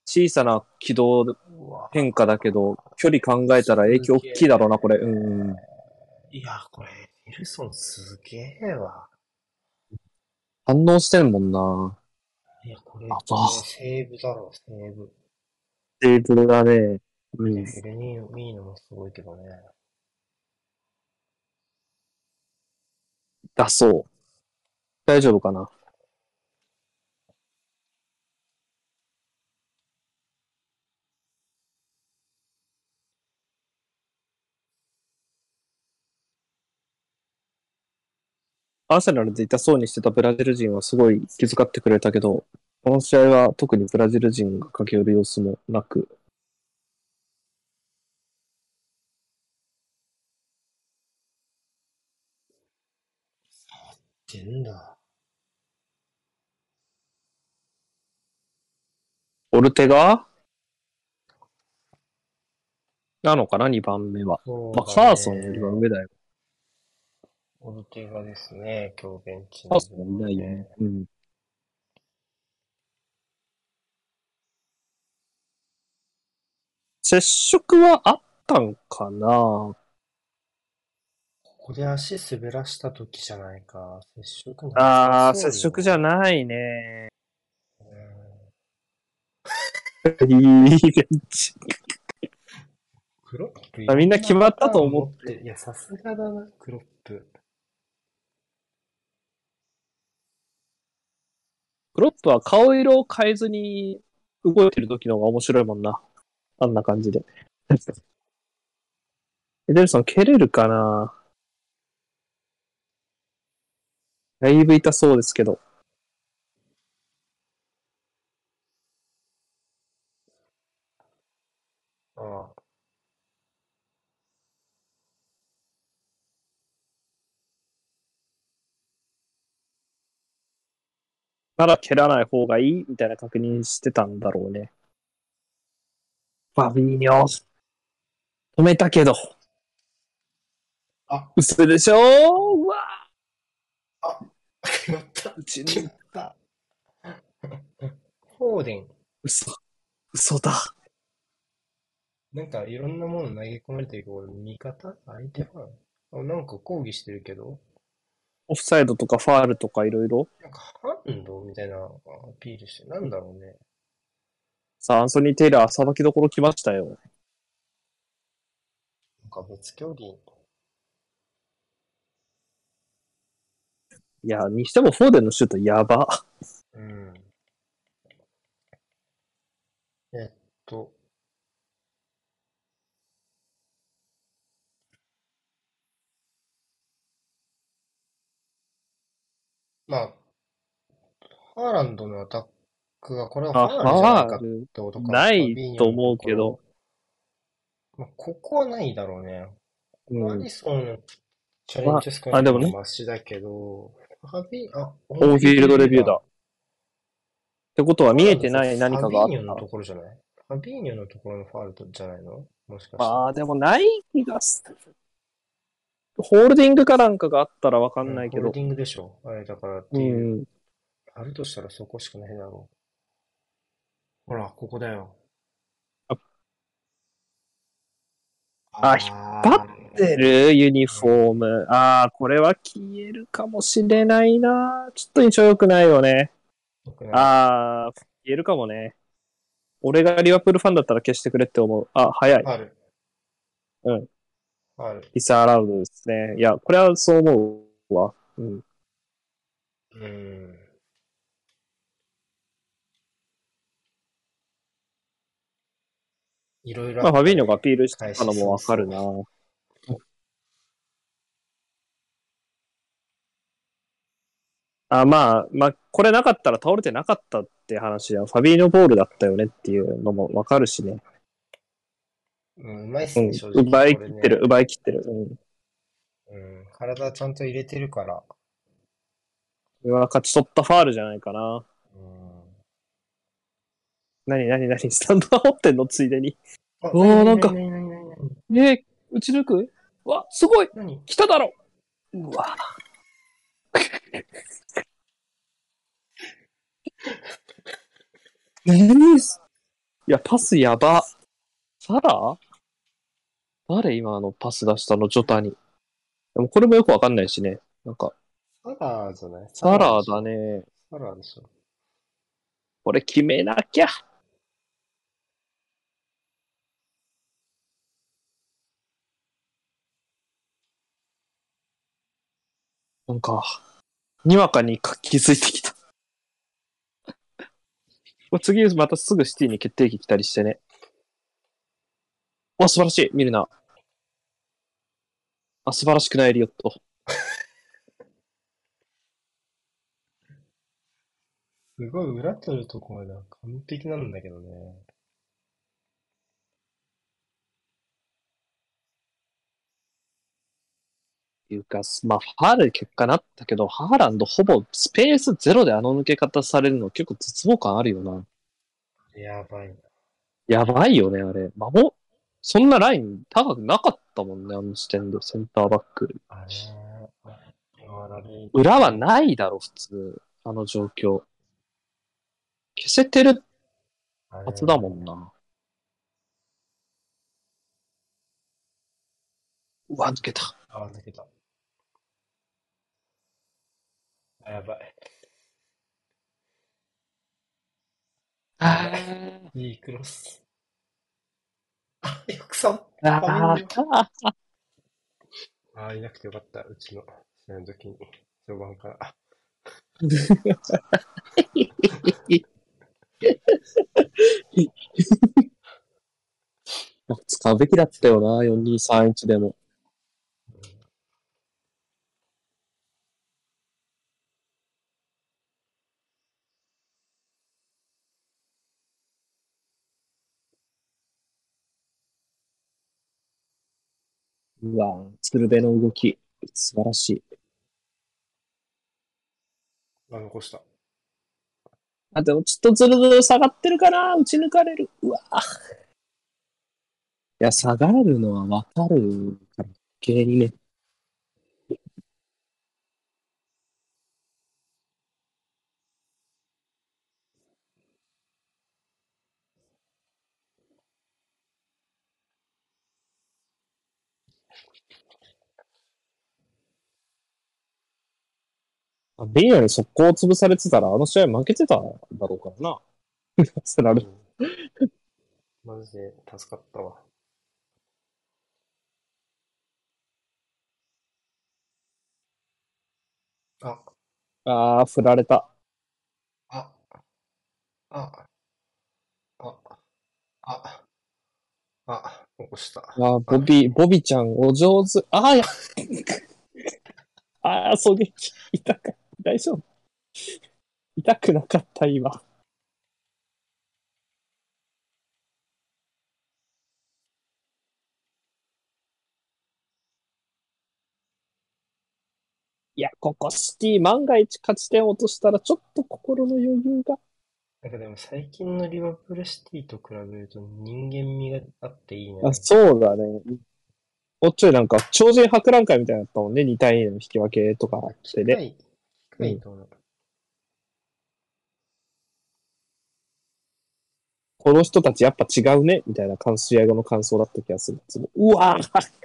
小さな軌道変化だけど、距離考えたら影響大きいだろうな、これ。うん。いや、これ、ウィルソンすげえわ。反応してんもんな。いや、これ、あセーブだろ、セーブ。テーブルだね。うん。フェルミーノもすごいけどね。だそう。大丈夫かな？アーセナルで痛そうにしてたブラジル人はすごい気遣ってくれたけど、この試合は特にブラジル人が駆け寄る様子もなく、ってんだ。オルテガ？なのかな ?2 番目は。まあ、そうだねカーソンよりは上だよ。オルテガですね、今日ベンチにカーソンいないよね。うん。接触はあったんかな？ここで足滑らした時じゃないか。接触なああ、接触じゃないね。うんいいベンチ。クロップあみんな決まったと思っていや、さすがだな、クロップ。クロップは顔色を変えずに動いてる時の方が面白いもんな。あんな感じで。エデルソン蹴れるかな？だいぶ痛そうですけど。ああ。なら蹴らない方がいいみたいな確認してたんだろうね。ファビーニョ。止めたけど。あ、嘘でしょ？うわ決まった。うちの決まった。フォーデン。嘘。嘘だ。なんかいろんなもの投げ込まれてるけど、味方？相手ファンあなんか抗議してるけど、オフサイドとかファールとかいろいろ？なんかハンドみたいなアピールして、なんだろうね。さあ、アンソニー・テイラー、さばきどころ来ましたよ。なんか別競技。いや、にしてもフォーデンのシュートやば。うん。えっと、まあ、ハーランドのアタックが、これはフあ、ァールじゃないかってことか。ないと思うけど。まあ、ここはないだろうね。アうん。リソンのチャレンジスコあでもねマシだけど、ファビあ、オオンフィールドレビューだ。ってことは見えてない何かがあっファビーニョのとた。ころじゃない？ファビーニョのところのファウルとじゃないの？もしかして。まあ、でもない気がする。ホールディングかなんかがあったらわかんないけどホールデ。ィングでしょあれだからってういう。ん。あるとしたらそこしかないだろう。ほら、ここだよ。ああ引っ張ってるユニフォーム。ああ、これは消えるかもしれないな。ちょっと印象良くないよね。ああ、消えるかもね。俺がリバプールファンだったら消してくれって思う。あ、早い。ある。うん。ある。リサアラウドですね。いや、これはそう思うわ。うん。うん。いろいろまあ、ファビーニョががアピールしたのもわかるな。あまあ、まあ、これなかったら倒れてなかったって話や、ファビーニョボールだったよねっていうのもわかるしね。うん、うまいっすね、うん正直。。奪い切ってる、こ奪い切ってる。うん。うん。体ちゃんと入れてるから。これは勝ち取ったファールじゃないかな。うん。何何何？スタンド守ってんの？ついでに。あおーなんかなになになになにえー、打ち抜く？わ、すごいなに来ただろうわ。何？いや、パスやば。サラ誰今のパス出したの？ジョタに。でもこれもよくわかんないしね。なんか、サラーじゃない？サラだ。ね。サラーでしょ。これ決めなきゃ。なんか、にわかに気づいてきた。次またすぐシティに決定機来たりしてね。わ、素晴らしい。見るな。あ、素晴らしくない、リオット。すごい裏取るとこまでは完璧なんだけどね。いうか、まあ、ファールで結果なったけど、ハーランドほぼスペースゼロであの抜け方されるの結構絶望感あるよな。やばいな。やばいよね、あれ。守、そんなライン高くなかったもんね、あの時点で、センターバック。裏はないだろ、普通。あの状況。消せてるはずだもんな。うわ、抜けた。あ、抜けた。あやばい。あいいクロス。あ、よくさん。あああ、いなくてよかった。うちの試合の時に。序盤から。使うべきだったよな、4231でも。うわ鶴瓶の動き、素晴らしい。あ、残した。あ、でもちょっとずるずる下がってるかな打ち抜かれる。うわいや、下がるのはわかるから、余計にね。あベイヤに速攻を潰されてたら、あの試合負けてたんだろうからな。そられマジで助かったわ。あ、ああ、振られた。あ、あ、あ、あ、あ、起こした。あーボビー、ボビちゃん、お上手。ああ、や。ああ、狙撃。痛か大丈夫痛くなかった、今。いや、ここシティ万が一勝ち点を落としたらちょっと心の余裕が。なんかでも最近のリバプールシティと比べると人間味があっていいね。あ、そうだね。もうちょいなんか、超人博覧会みたいだったもんね。2対2の引き分けとかあってね。近い、いと思う。この人たちやっぱ違うね、みたいな感試合後の感想だった気がする。うわー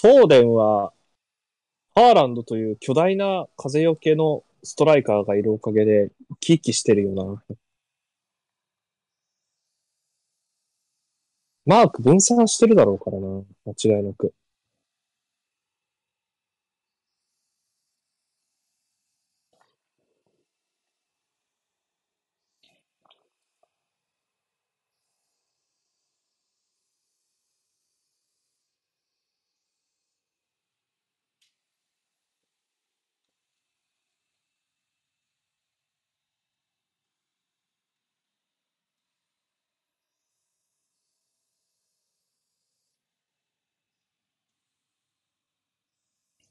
フォーデンは、ハーランドという巨大な風よけのストライカーがいるおかげで、生き生きしてるよな。マーク分散してるだろうからな。間違いなく。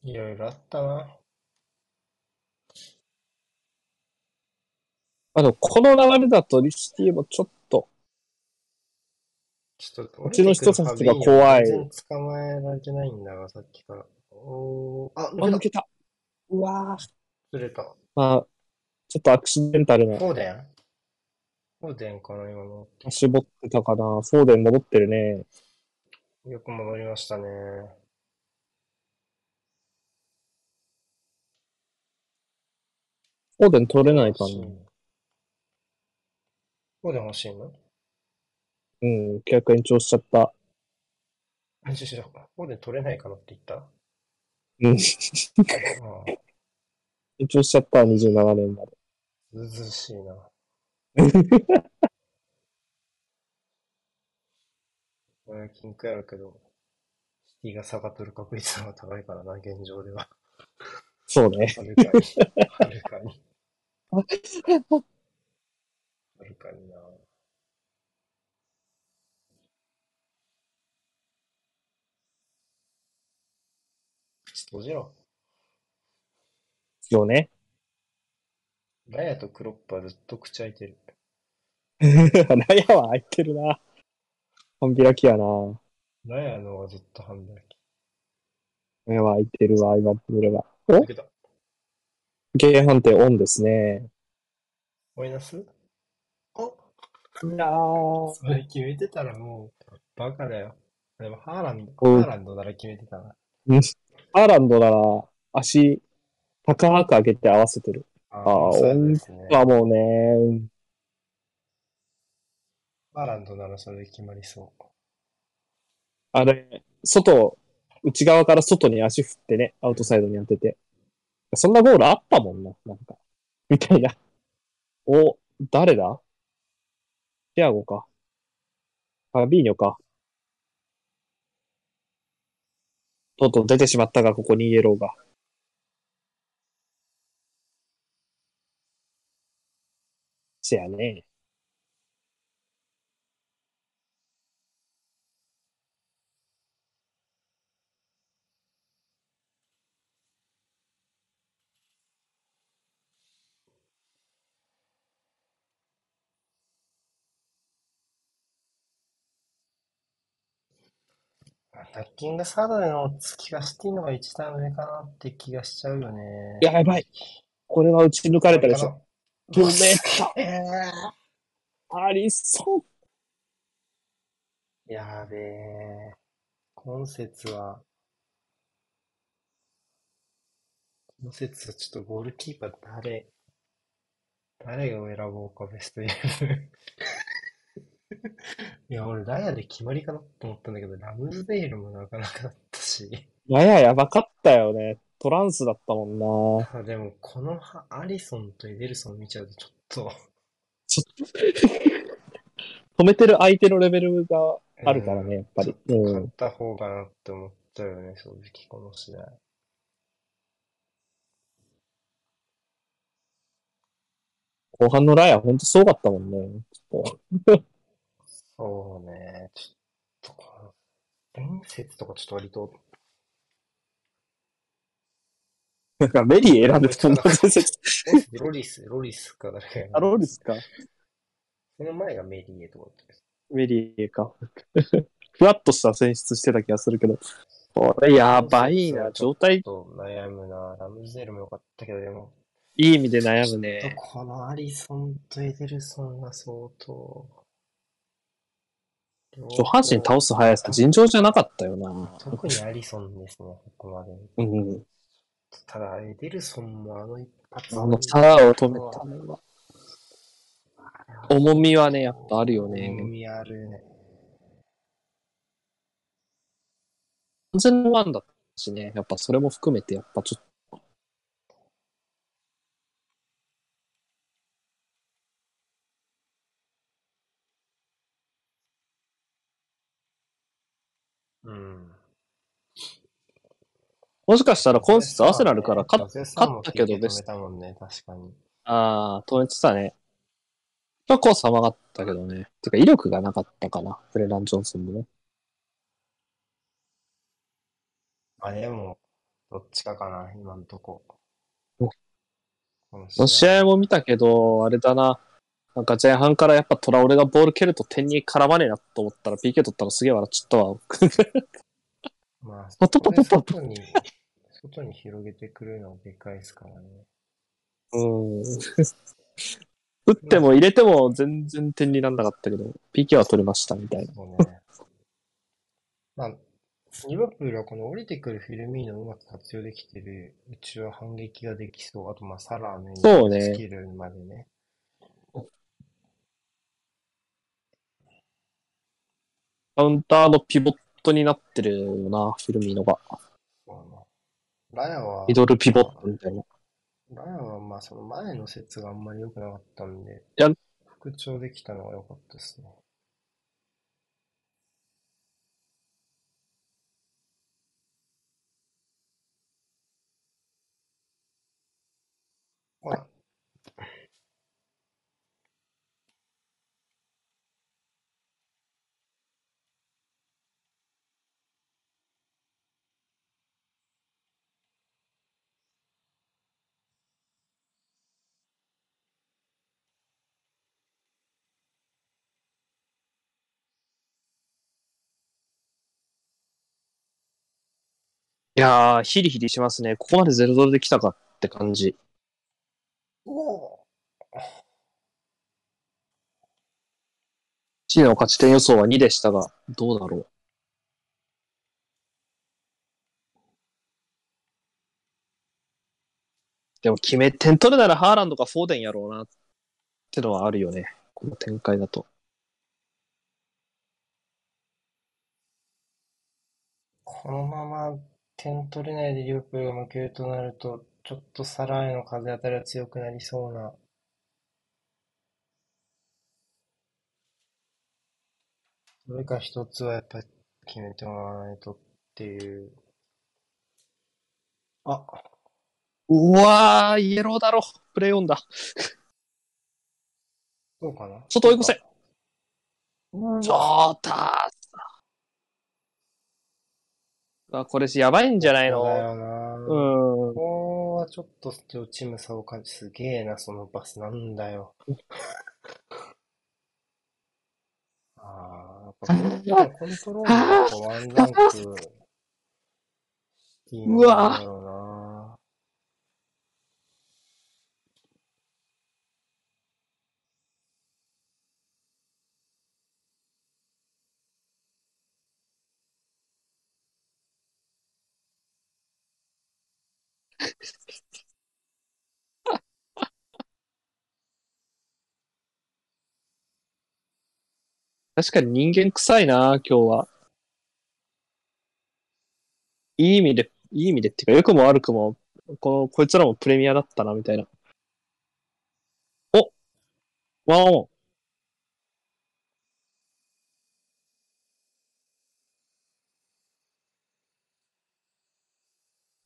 いろいろあったな。あの、この流れだとリシティもちょっと、ちょっと、うちの人たちが怖い全然捕まえられてないんだが、さっきから。おー、あ、あ、抜けた。うわぁ。ずれた。まあ、ちょっとアクシデンタルなフォーデン？フォーデンかな、今の。絞ってたかな。フォーデン戻ってるね。よく戻りましたね。フォーデン取れないかな。ーデン欲しいの？うん、契約延長しちゃった。あ、ちょちょ、フォーデン取れないかなって言った？うん、延長しちゃった、27年まで。ずうずうしいな。俺金庫やるけど、シティが下がっとる確率の方が高いからな、現状では。そうね。はるかに。はるかに。はるかにな。口閉じろ。そうね。ラヤとクロップはずっと口開いてる。ラヤは空いてるな。半開きやな。ラヤの方がずっと半開き。ラヤは空いてるわ、言われば。お？抜けた。ゲー判定オンですね。マイナスあいやー。それ決めてたらもう、バカだよ。でも、ハーランド、うんハーランドなら決めてたな。アーランドなら足高く上げて合わせてる。ああーそうですね。あ、もうね、うんハーランドならそれで決まりそう。あれ、外、内側から外に足振ってね、アウトサイドに当てて。そんなゴールあったもんな、なんか。みたいな。お、誰だ？ティアゴか。フビーニョか。とうとう出てしまったが、ここにイエローが。せやね。ナッキングサードでの突きがシティのが一段上かなって気がしちゃうよね。いややばい。これは打ち抜かれたでしょ。止めた。えアリソン。ー、やべえ。今節は、今節はちょっとゴールキーパー誰、誰を選ぼうか、ベストイレブン。いや、俺、ラヤで決まりかなって思ったんだけど、ラムズデールもなかなかだったし。やややばかったよね。トランスだったもんな。あでも、このはアリソンとエデルソン見ちゃうとちょっと、ちょっと 止めてる相手のレベルがあるからね、やっぱり。うん。勝った方がなって思っちゃうよね、正直、この試合。後半のライアほんとすごかったもんね。そうね、ちょっとこの伝説とかちょっと割と、なんかメリー選んでそんな伝説。ロリス、ロリスか誰かやあ、ローリスか。その前がメリーエとかだったです。メリーか。ふわっとした選出してた気がするけど。これやばいな。状態ち、ょっと悩むな。ラムズデールもよかったけど、でも、いい意味で悩むねと。このアリソンとエデルソンが相当。上半身倒す速さ尋常じゃなかったよな。特にアリソンですね、ここまで。うん。ただ、エデルソンもあの一発あの皿を止めたのは。重みはね、やっぱあるよね。重みあるね。完全のワンだったしね。やっぱそれも含めて、やっぱちょっもしかしたら今節アーセナルから勝ったけどベ止スめたもんね、確かに。ああ、止めてたね。まあ、コースは曲がったけどね。てか、威力がなかったかな。フレラン・ジョンソンもね。あ、でも、どっちかかな、今のとこ。おこのこの試合も見たけど、あれだな。なんか前半からやっぱトラオレがボール蹴ると点に絡まねえなと思ったら PK 取ったらすげえ笑っちゃったわ。まあ、ポトポトポト外に、広げてくるのはでかいですからね。うん。打っても入れても全然点になんなかったけど、PK は取れましたみたいな。そうね。まあ、リバプールはこの降りてくるフィルミーノをうまく活用できてる、うちは反撃ができそう。あと、まあ、サラーのスキルまでね。カウンターのピボットになってるよな、フィルミーノが。ラヤは、ミドルピボットみたいな。ラヤはまあその前の説があんまり良くなかったんで、いや復調できたのが良かったですね。ほら、いやー、ヒリヒリしますね。ここまで0-0で来たかって感じ。おチームの勝ち点予想は2でしたが、どうだろう。でも決め点取るならハーランドかフォーデンやろうなってのはあるよね。この展開だと。このまま点取れないでリバプールが負けるとなると、ちょっとサラーへの風当たりが強くなりそうな。それか一つはやっぱり決めてもらわないとっていう。あ、うわー、イエローだろ。プレイオンだ。どうかな？外追い越せ。うちょーたー。あ、これやばいんじゃないそうだのよな。うん。ここはちょっと両チーム差を感じ、すげえな、そのパスなんだよ。ああ、やっぱコントロールがワンランク うな。確かに人間臭いな、今日は。いい意味で、いい意味でっていうか、良くも悪くも、この、こいつらもプレミアだったな、みたいな。おワンオン。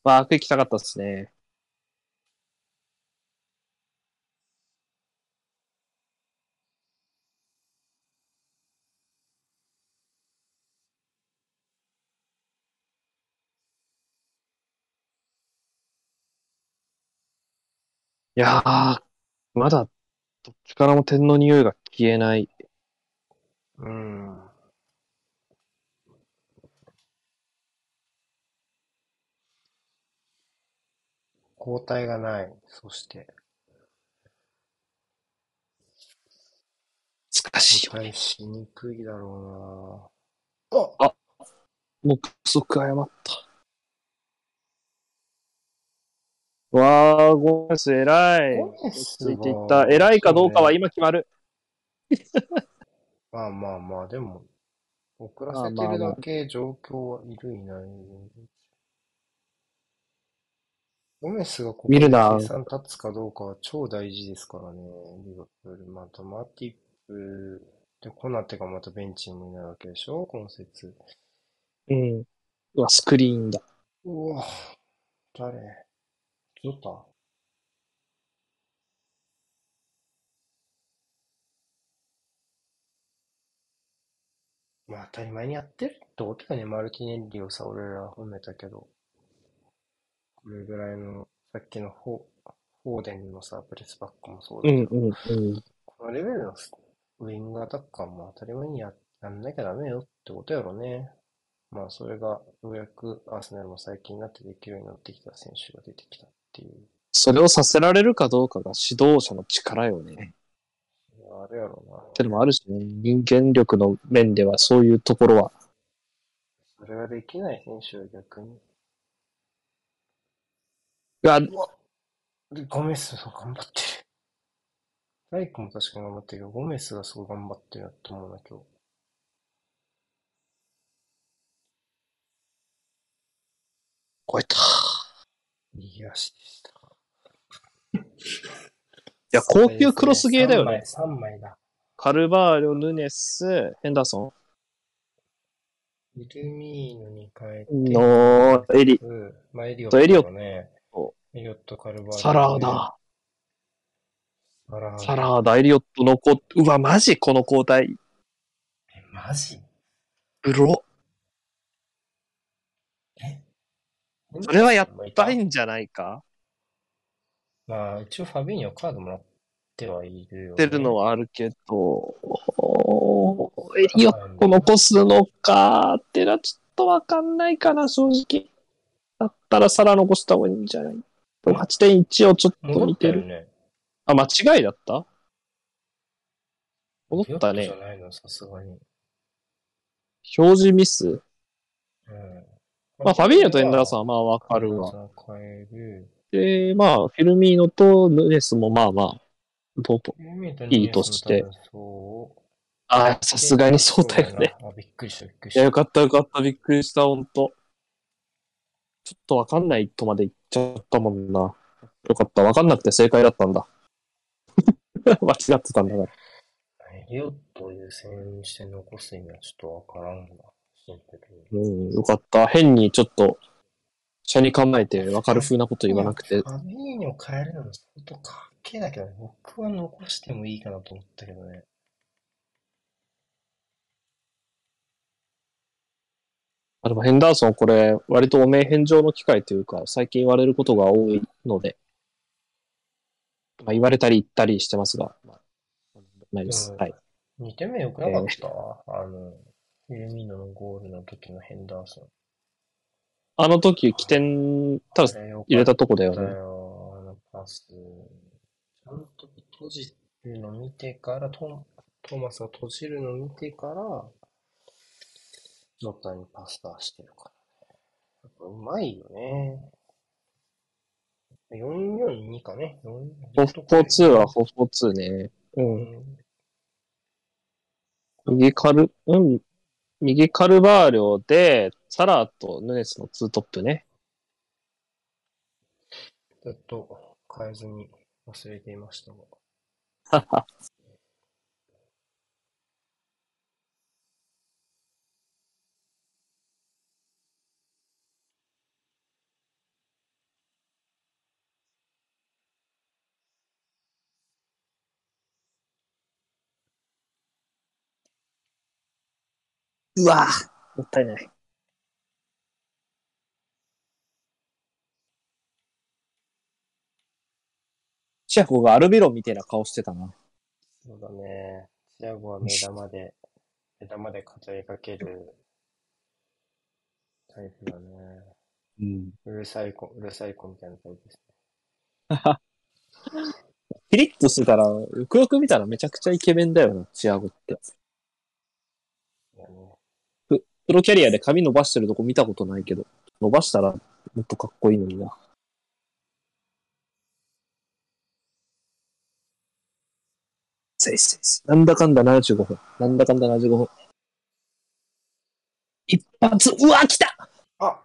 ワーク行きたかったですね。やー、まだ、どっちからも点の匂いが消えない。うん。交代がない。そして、難しいよね。交代しにくいだろうな。あ目測誤った。わー、ゴメス偉い。ついていっはた。偉いかどうかは今決まる。ま あまあまあ、でも、遅らせてるだけ状況はいるいない。ゴメスがここで見るな計算立つかどうかは超大事ですからね、リバプール。またマティップでコナテがまたベンチにもいないわけでしょ、今節。うん。うわ、スクリーンだ。うわ、誰？ジョタまあ当たり前にやってるってことだよね、マルティネッリをさ、俺ら褒めたけど。これぐらいの、さっきのフォフォーデンのさ、プレスバックもそうだけど、うんうんうん。このレベルのウィングアタッカーも当たり前にややんなきゃダメよってことやろね。まあそれがようやくアーセナルも最近になってできるようになってきた選手が出てきたっていう。それをさせられるかどうかが指導者の力よね。あれやろな。ってのもあるしね。人間力の面ではそういうところは。それができない選手は逆に。うわ、で、ゴメスが頑張ってる。ライクも確かに頑張ってるけど、ゴメスがすごい頑張ってるなと思うな、今日。超えた。右足でした。いや、高級クロスゲーだよね。3枚、3枚だ。カルバーリョ、ヌネス、ヘンダーソイルミーノに変えて、ンのエリ、うんまあ、エリオッとエリオトだね。エリオット、カルバーリョサラーだ。サラーサラーだ、エリオットの子、うわ、マジこの交代。え、マジ？ブロ。それはやっばいんじゃないか？まあ、一応ファビーニョカードもらってはいるよ、ね。ってるのはあるけど、エリオット残すのかってのはちょっとわかんないかな、正直。だったらサラ残した方がいいんじゃない ?8.1 をちょっと戻見てたよね。あ、間違いだった？戻ったね。表示ミス？うん。まあ、ファビーニョとエンダーソンはまあわかるわ。で、まあ、フィルミーノとヌネスもまあまあ、どうと。いいいとして。ああ、さすがにそうだよね。あ、びっくりした、びっくりいや、した。よかったよかった、びっくりした、ほんと。ちょっとわかんないとまで言っちゃったもんな。よかった、わかんなくて正解だったんだ。間違ってたんだから。エリオットを優先して残す意味はちょっとわからんな。うん、よかった。変にちょっと、車に構えてわかる風なこと言わなくてフ。ァビーニョ変えるのも相当かっけえだけどね、僕は残してもいいかなと思ったけどね。あでもヘンダーソンこれ、割とお名返上の機会というか、最近言われることが多いので、まあ、言われたり言ったりしてますが、まあ、ないです。うんはい。2点目良くなかった、あの、フィルミーノのゴールの時のヘンダーソン。あの時、起点、多分入れたとこだよね。よ、あのパス。ちゃんと閉じるの見てから、トトーマスが閉じるの見てから、ジョタにパス出してるからね。やっぱうまいよね。442かね。4 442は442ね。う。うんん。右カル、うん。右カルバーリョで、サラーとヌネスのツートップね。ずっと変えずに忘れていましたが。うわぁもったいない。チアゴがアルビロンみたいな顔してたな。そうだね。チアゴは目玉で、目玉で語りかけるタイプだね。うん。うるさい子、うるさい子みたいなタイプです ピリッとしてたら、よくよく見たらめちゃくちゃイケメンだよな、チアゴって。プロキャリアで髪伸ばしてるとこ見たことないけど、伸ばしたらもっとかっこいいのにな。せいせいせい。なんだかんだ75分。なんだかんだ75分。一発、うわ、来たあ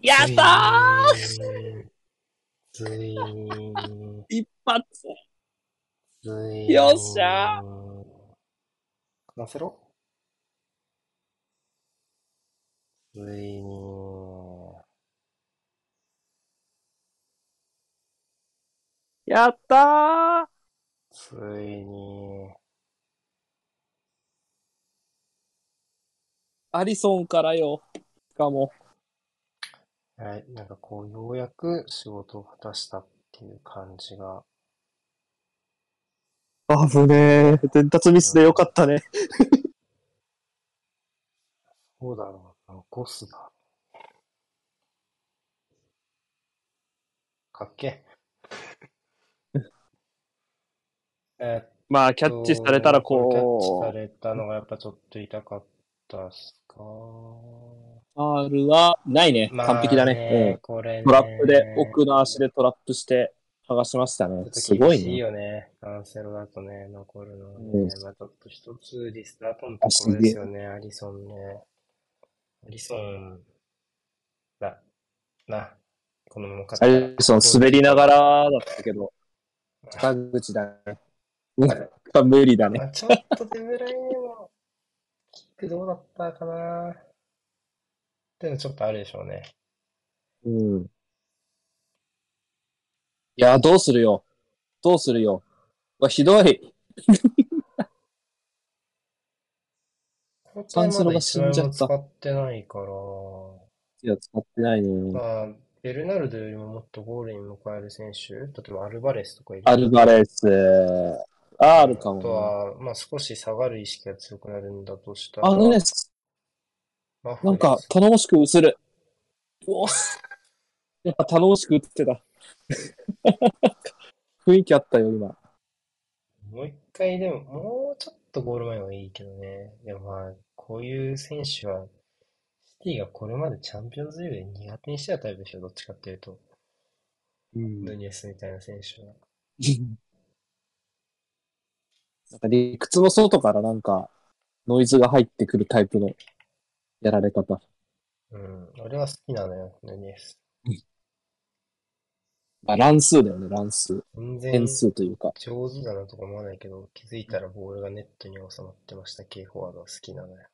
やったー一発。よっしゃカンセロついに、やったーついに、アリソンからよ。しかも。はい、なんかこう、ようやく仕事を果たしたっていう感じが、あぶねえ。伝達ミスでよかったね。そうだろう、残すだ。かっけえ。えっまあ、キャッチされたらとキャッチこされたのがやっぱちょっと痛かったっすか。う、R はないね。まあ完璧だね。これねうん。トラップで、奥の足でトラップして、剥がしましたねすごい厳しいね。よね。カンセロだとね、残るのはね。うんまあちょっと一つリスタートのところですよね、アリソンね。アリソン、だ、な、このまアリソン滑りながらだったけど、坂口だね。なんか無理だね。まあ、ちょっとデブライネも、キックどうだったかなっていうのちょっとあるでしょうね。うん。いや、どうするよ。どうするよ。うわ、ひどい。カンセロが死んじゃった使ってないから、いや、使ってないね。まあ、ベルナルドよりももっとゴールに迎える選手、例えばアルバレスとかいる。アルバレス。あるかあともは、まあ少し下がる意識が強くなるんだとしたな。ら、あのね、マフレなんかス頼もしく映る。うおやっぱ頼もしく映ってた。雰囲気あったよ、今。もう一回でも、もうちょっとゴール前はいいけどね。でもまあ、こういう選手は、シティがこれまでチャンピオンズリーグで苦手にしてたタイプでしょ、どっちかっていうと。うんヌニエスみたいな選手は。なんか理屈の外からなんか、ノイズが入ってくるタイプのやられ方。うん。俺は好きなのよ、ヌニエス。まあ、乱数だよね、乱数。全然変数というか。上手だなとか思わないけど、気づいたらボールがネットに収まってました系フォワードは好きなのよ。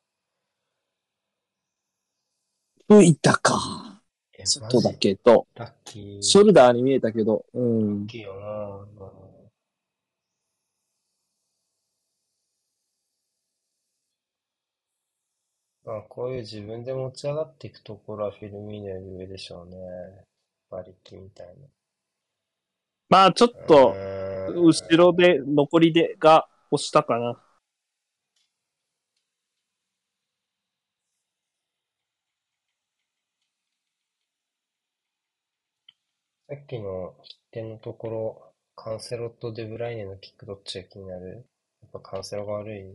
吹いたか。外だジけど、ラッキー。ショルダーに見えたけど、うんラッ。キーよな、まあ、こういう自分で持ち上がっていくところはフィルミーノより上でしょうね。馬力みたいまあ、ちょっな。と、後ろで、残りでが押したかな。さっきの失点のところ、カンセロとデブライネのキックどっちが気になる？やっぱカンセロが悪い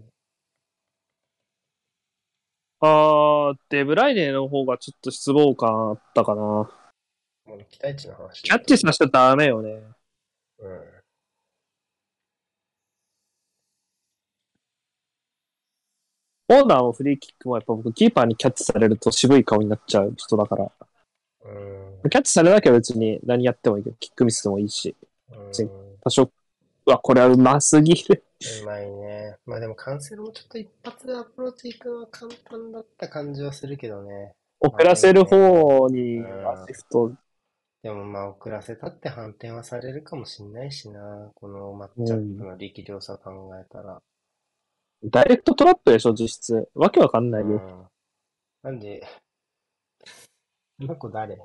あー、デブライネの方がちょっと失望感あったかな。もう期待値の話キャッチさせちゃダメよね。うん。コーナーもフリーキックもやっぱ僕キーパーにキャッチされると渋い顔になっちゃう人だから。うん。キャッチされなきゃ別に何やってもいいけど、キックミスでもいいし、うん。多少、うわ、これはうますぎる。うまいね。まあでもカンセロもちょっと一発でアプローチ行くのは簡単だった感じはするけどね。遅らせる方にアシフト、でもまあ遅らせたって反転はされるかもしんないしな。このマッチアップの力量差考えたら。ダイレクトトラップでしょ、実質。わけわかんないよ。うん。なんで、この子誰？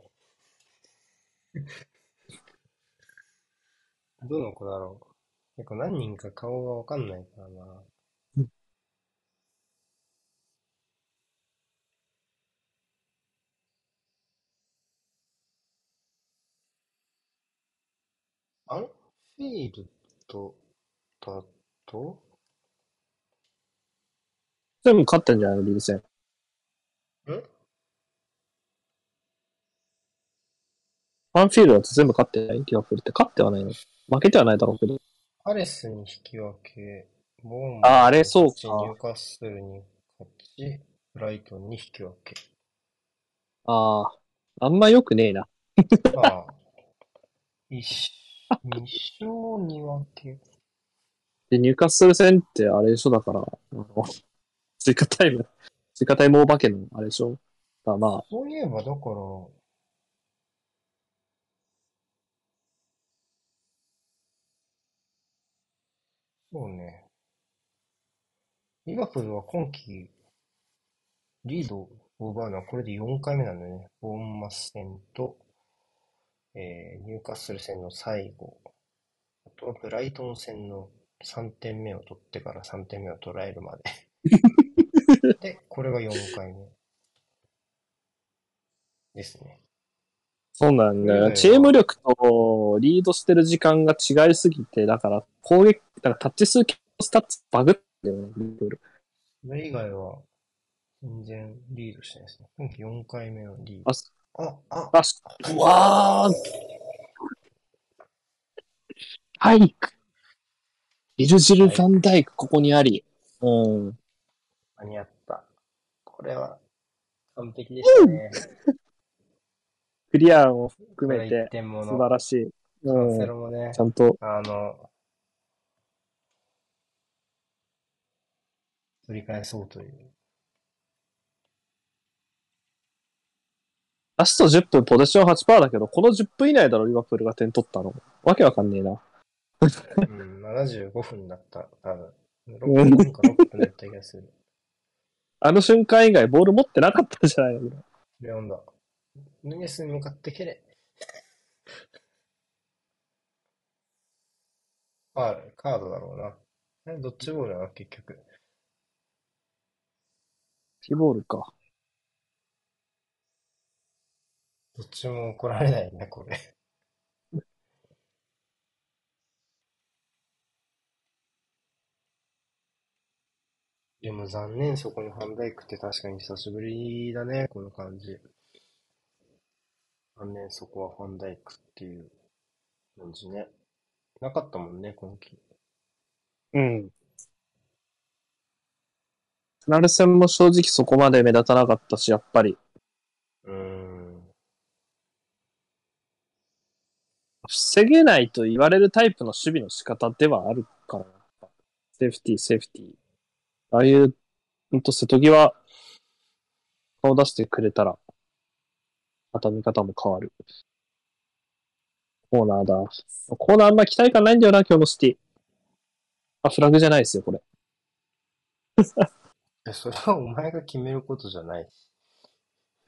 どの子だろう？結構何人か顔がわかんないからな。アンフィールドだと？全部勝ってんじゃないの？リーグ戦。ん？ファンフィールドだと全部勝ってない？リバプールって勝ってはないの？負けてはないだろうけど。パレスに引き分け、ボーンあーあれそうかニューカッスルに勝ち、ブライトンに引き分け。ああ、あんま良くねえな。まあ、一、二勝二分け。で、ニューカッスル戦ってあれでしょ？だから、あの、追加タイム、追加タイム大化けのあれでしょ？だまあ、そういえば、だから、そうね。リバプールは今季、リードを奪うのはこれで4回目なんだよね。ボーンマス戦と、えーニューカッスル戦の最後、あとはブライトン戦の3点目を取ってから3点目を捉えるまで。で、これが4回目。ですね。そうなんだよ。うんチーム力とリードしてる時間が違いすぎて、だから攻撃、だからタッチ数スタッツバグってるよね。それ以外は、全然リードしてないですね。今季4回目のリーあ、ド。あ、あ、あ、うわーハイク。ビルジル・ファンダイク、ここにあり。うん。間に合った。これは、完璧でしたね。クリアを含めて1、点も素の。晴らしい。うん。ち、ゃんと、あの、取り返そうという。ラスト10分ポゼッション8%だけど、この10分以内だろ、リバプールが点取ったの。わけわかんねえな。うん、75分だった。多分。6分か6分だった気がする。あの瞬間以外ボール持ってなかったんじゃないのレオンだ。ヌネスに向かって蹴れ。ファール、カードだろうな。え、どっちボールなの結局。キーボールか。どっちも怒られないね、これ。でも残念、そこにファンダイクって確かに久しぶりだね、この感じ。残念、そこはファンダイクっていう感じね。なかったもんね、今季。うん。スナル戦も正直そこまで目立たなかったし、やっぱり。うーん。防げないと言われるタイプの守備の仕方ではあるから、セーフティー、セーフティー。ああいう、ほんと瀬戸際、顔出してくれたら、また見方も変わる。コーナーだ。コーナーあんま期待感ないんだよな、今日のシティ。あ、フラグじゃないですよ、これ。え、それはお前が決めることじゃない。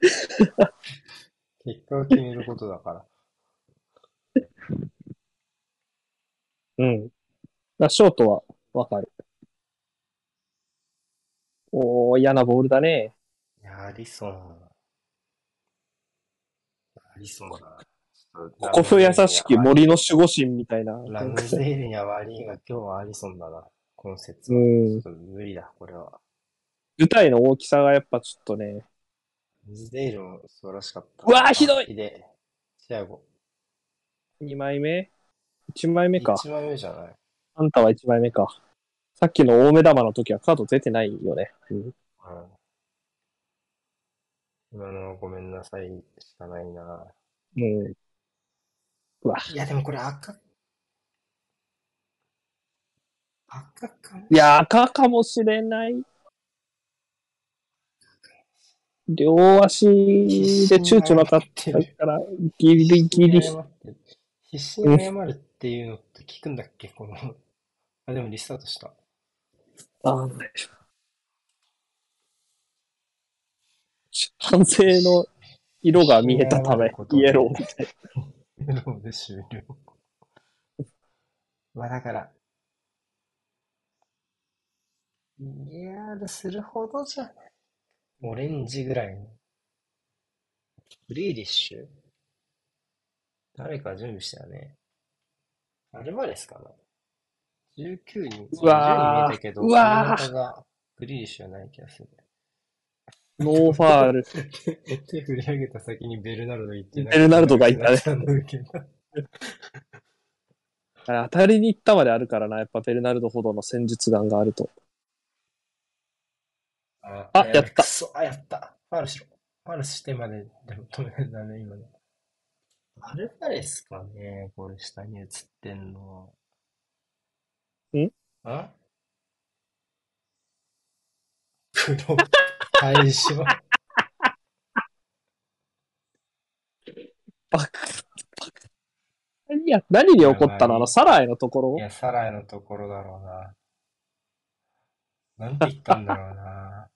結果を決めることだから。うん。だショートはわかる。おー、嫌なボールだね。いや、アリソン。アリソンだな。ちょっとコフ優しき森の守護神みたいな。ラムズデールには悪いが、今日はアリソンだな。今節は。うん。無理だ、これは。舞台の大きさがやっぱちょっとね。ラムズデールも素晴らしかった。うわーひどいひでえ。チアゴ。2枚目 ?1 枚目か。1枚目じゃない。あんたは1枚目か。さっきの大目玉の時はカード出てないよね。うん。うん。今のはごめんなさいしかないな。うん。うわ。いや、でもこれ赤。赤かも。いや、赤かもしれない。両足で躊躇なかったから、ギリギリ。必死に謝るっていうのって聞くんだっけこの。あ、でもリスタートした。あ反省の色が見えたため、イエローみたいイエローで終了。まあだから、EAR するほどじゃない。オレンジぐらいの。グリーリッシュ誰か準備したよね。アルバレスかな ?19 に、うわー10に見えたけど、うわーがグリーリッシュはない気がする。ノーファール。手振り上げた先にベルナルド行ってベルナルドがいたね たね。当たりに行ったまであるからな、やっぱベルナルドほどの戦術眼があると。ああやったあ、やった。ファウルしろ。ファウルしてまで、でも止めるんだね、今の。アルバレスかね、これ下に映ってんの。ん？あ？黒 対象。バカ、バカ。何や、何に怒ったの？あの、サラエのところいや、サライのところだろうな。なんて言ったんだろうな。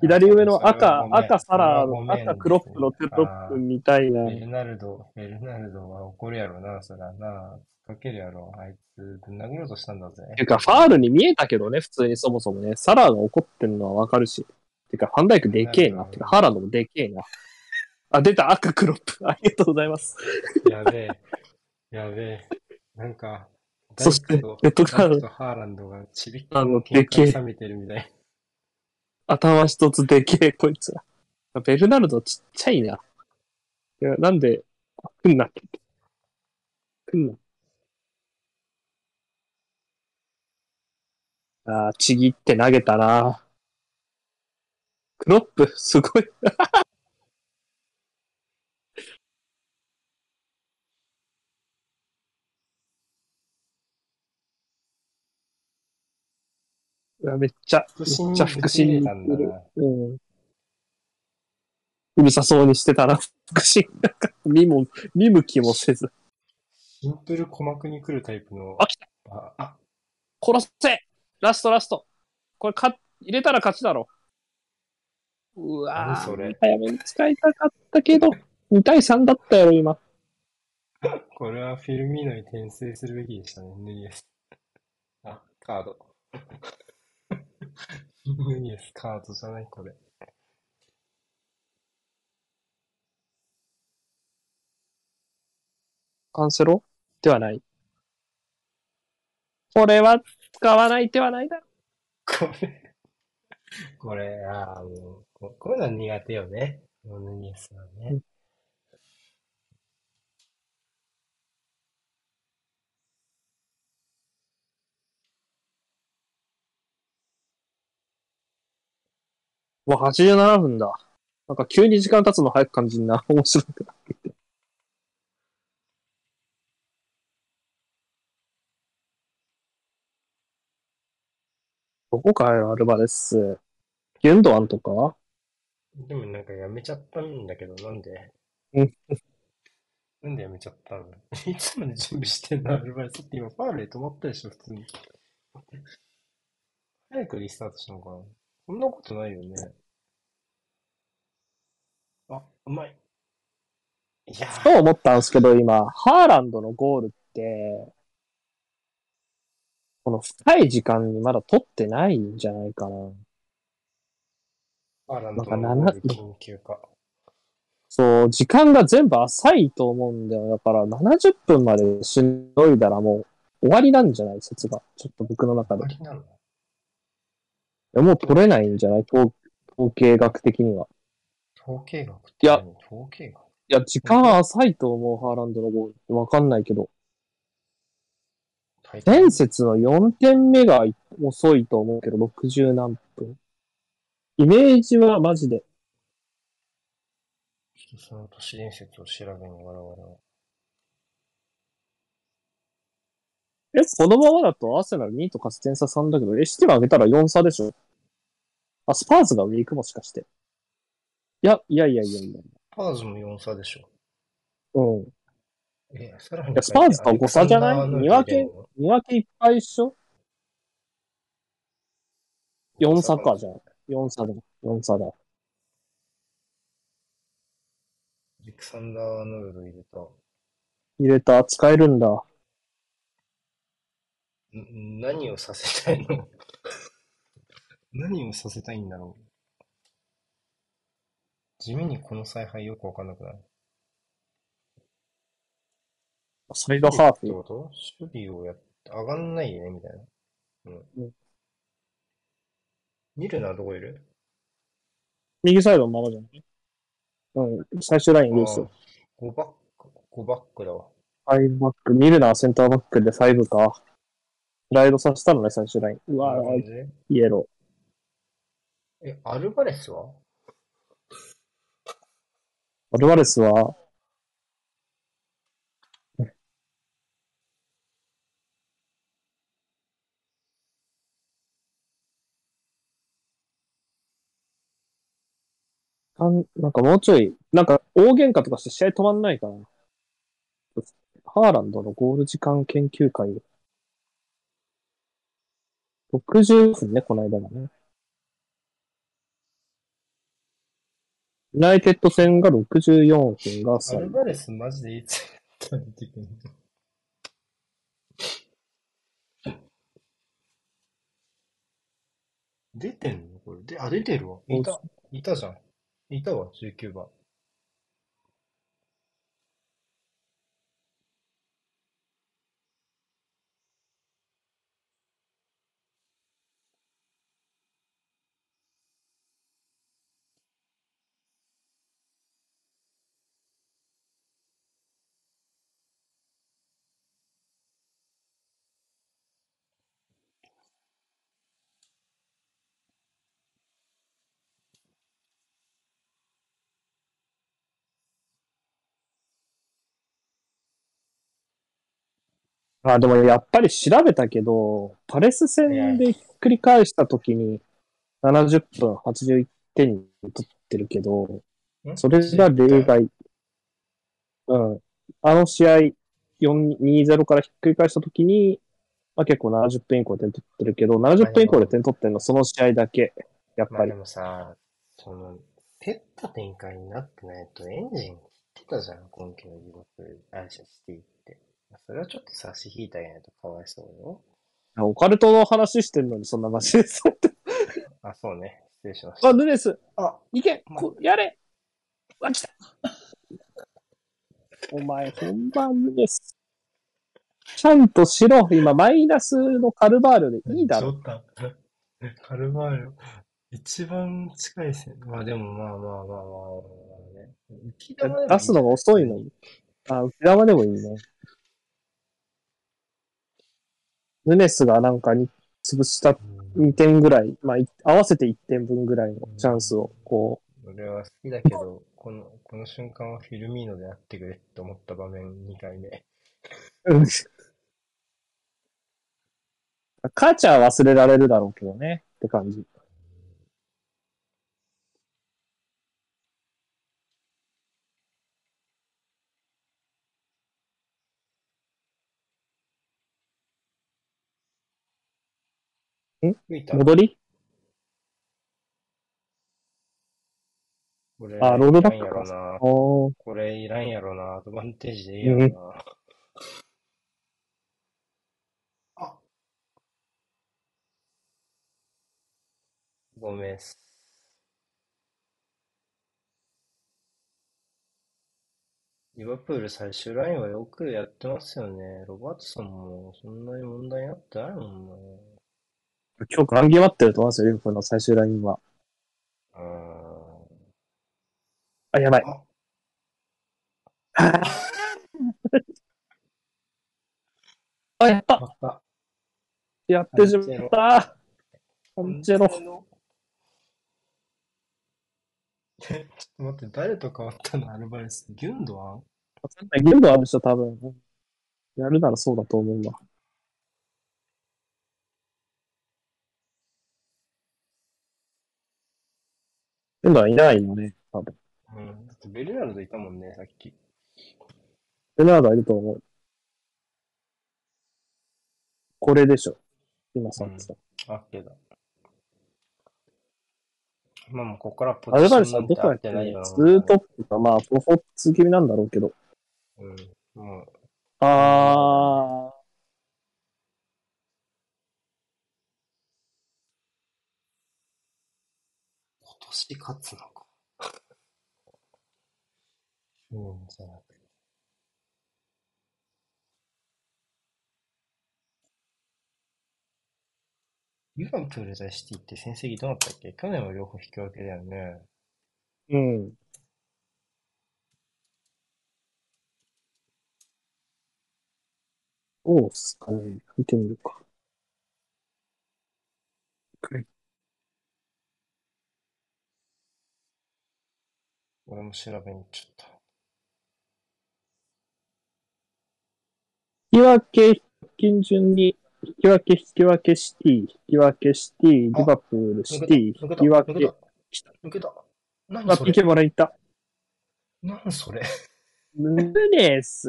左上の赤赤サラそれはごめん赤クロップのテロップみたいな。ベルナルド、ベルナルドは怒るやろな、そらな。かけるやろ。あいつ、ぶん殴ろうとしたんだぜ。てか、ファールに見えたけどね、普通にそもそもね。サラーが怒ってるのはわかるし。てか、ファンダイクでけえな。てか、ハーランドもでけえな。あ、出た、赤クロップ。ありがとうございます。やべえ。やべえ。なんか、そしてレッドカードとハーランドがちびっこあの喧嘩冷めてるみたい。頭一つでけえ、こいつら。ベルナルドちっちゃいな。いや、なんで、あ来んなって。来んな。ああちぎって投げたな。クロップ、すごい。うわめっちゃ、めっちゃ腹心にぶち入れたんだな。うん。うるさそうにしてたら、腹心なんか見も、見向きもせず。シンプル鼓膜に来るタイプの。あ来たあ、あ、殺せラストラストこれか、入れたら勝ちだろ。うわ何それぁ、早めに使いたかったけど、2対3だったよ、今。これはフィルミーノに転生するべきでしたね、ヌニエス。あ、カード。ヌニエスカードじゃない、これ。カンセロ？ではない。これは使わない手はないだろ。これ、これ、ああ、もう、ここういうの苦手よね。ヌニエスはね。もう87分だ。なんか急に時間経つの早く感じんな。面白くなってきて。どこかよ、アルバレス。ギュンドアンとか？でもなんかやめちゃったんだけど、なんで？うん なんでやめちゃったの？いつまで準備してんの？アルバレスって今ファールで止まったでしょ、普通に。早くリスタートしたのかな？そんなことないよね。あ、うまい。いやー、と思ったんですけど、今、ハーランドのゴールって、この深い時間にまだ取ってないんじゃないかな。アーランドなんかのゴール緊急化。そう、時間が全部浅いと思うんだよ。だから70分までしのいだらもう終わりなんじゃない？説が。ちょっと僕の中で。い終わりなの？やもう取れないんじゃない？統統計学的には。統計学っていや何統計学いや、時間は浅いと思う、ハーランドのゴールって。わかんないけど。大会前節の4点目が遅いと思うけど、60何分。イメージはマジで。ちょっとその都市伝説を調べに我々は。え、このままだとアーセナル2と勝ち点差3だけど、え、シティも上げたら4差でしょ？あ、スパーズが上行くもしかして。いや、いやいやいやいや。パーズも4差でしょ。うん。え、さらにいやスパーズと5差じゃない？アレクサンダー二分けアーノルド入れんの2分けいっぱい一緒 ?4 差か、じゃあ。4差だ。4差だ。アレクサンダー・アーノルド入れた。入れた、使えるんだ。ん何をさせたいの？何をさせたいんだろう？地味にこの采配よくわかんなくない？サイドハーってフ。こと？守備をやって、上がんないよね、みたいな。うん。うん見るのはどこいる？右サイドのままじゃない？うん。最終ラインルース。5バック、5バックだわ。5バック。ミルナーセンターバックで5か。スライドさせたのね、最終ライン。うわぁ、こんな感じイエロえ、アルバレスは？ー。アルバレスは、あんなんかもうちょい、なんか大喧嘩とかして試合止まんないかな。ハーランドのゴール時間研究会。60分ね、この間がね。ユナイテッド戦が64分がア。ルバレスマジでいつ出てくるの出てんのこれ。で、あ、出てるわ。いた。いたじゃん。いたわ、19番。あ、でもやっぱり調べたけど、パレス戦でひっくり返した時に70分81点に取ってるけど、んそれが例外。うん。あの試合、4 2-0からひっくり返した時に、まあ、結構70分以降点取ってるけど、70分以降で点取ってるのその試合だけ。やっぱりまあで。もさ、その、蹴った展開になってないとエンジン切ってたじゃん、今季のリバプール、アイシャシティって。それはちょっと差し引いてあげないとかわいそうよ。オカルトの話してるのにそんなマジです。あ、そうね。失礼しました。あ、ヌネス、あ、いけこやれあ、来たお前、本番ヌネス。ちゃんとしろ。今、マイナスのカルバールでいいだろ。ちょっと、カルバール、一番近い線。まあでもまあまあまあまあまあ、ね。浮き球でもいい出すのが遅いのに。あ、浮き玉でもいいね。ヌネスがなんかに潰したうん2点ぐらい、まあ、い合わせて1点分ぐらいのチャンスを、こ俺は好きだけど、この、この瞬間はフィルミーノであってくれって思った場面2回目。う。カーチャーは忘れられるだろうけどね。って感じ。吹いた戻り？これ、あロードバックかやろな。おー。これいらんやろな。アドバンテージでいいやろな。あごめんっす。リバプール最終ラインはよくやってますよね。ロバートソンもそんなに問題になってないもんな。今日、ガン決まってると思いますよ、リバプールの最終ラインは。うーん。あ、やばい。あ あ、やった。やってしまったカンチェロ。ちょっと待って、誰と変わったの？アルバレス。ギュンドアン？ギルドあるでしょ、多分。やるならそうだと思うわ。ギルドはいないよね、多分。うん。だってベルナルドいたもんね、さっき。ベナードはいると思う。これでしょ。今さってた。あ、けど。まあもうここからポアルバレジスはどこやってないよツートップか、まあ、フォフォッツ気味なんだろうけど。うん。もう、あち勝つのか。うん、じゃなくて。リバプール対シティって戦績どうなったっけ？去年は両方引き分けだよね。うん。どうっすかね？見てみるか。俺も調べに行っちゃった。引き分け、金順に、引き分け、引き分けシティ、引き分けシティ、リバプール、シティ、引き分け抜けた、抜けた。何あ、それ？ピケもらいった。何それ？ヌネス。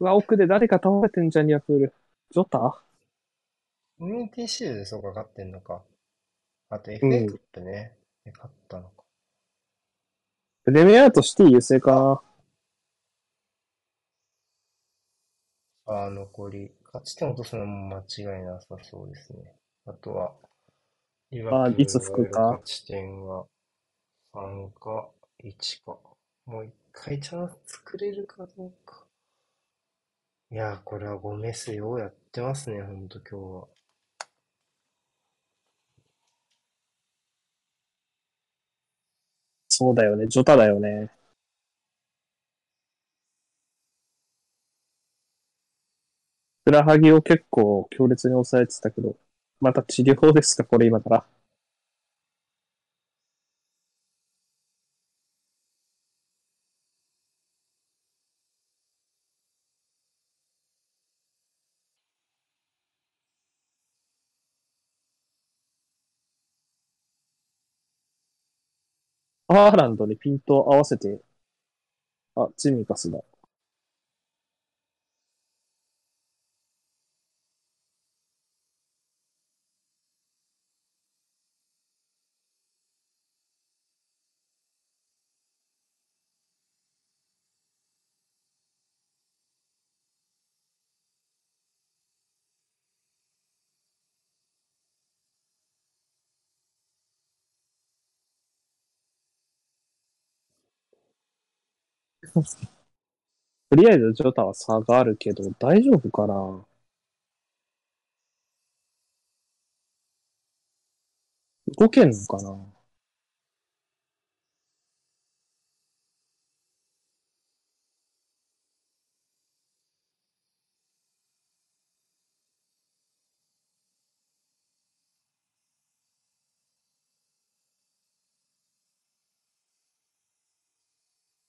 うわ、奥で誰か倒れてんじゃん、リバプール。ジョタ？運転シールでそうか勝ってんのか。あとうん FA カップね。で勝ったのか。レメアートシティ優勢かな。ああ、残り。勝ち点落とすのも間違いなさそうですね。あとは、リバプールいつ吹くかが勝ち点が3か1か。もう一回チャンス作れるかどうか。いやー、これはゴメスようやってますね、ほんと今日は。そうだよね、ジョタだよね。ふくらはぎを結構強烈に抑えてたけど、また治療ですか、これ今から。ハーランドにピントを合わせて、あ、チミカスだ。とりあえずジョタは差があるけど、大丈夫かな？動けんのかな？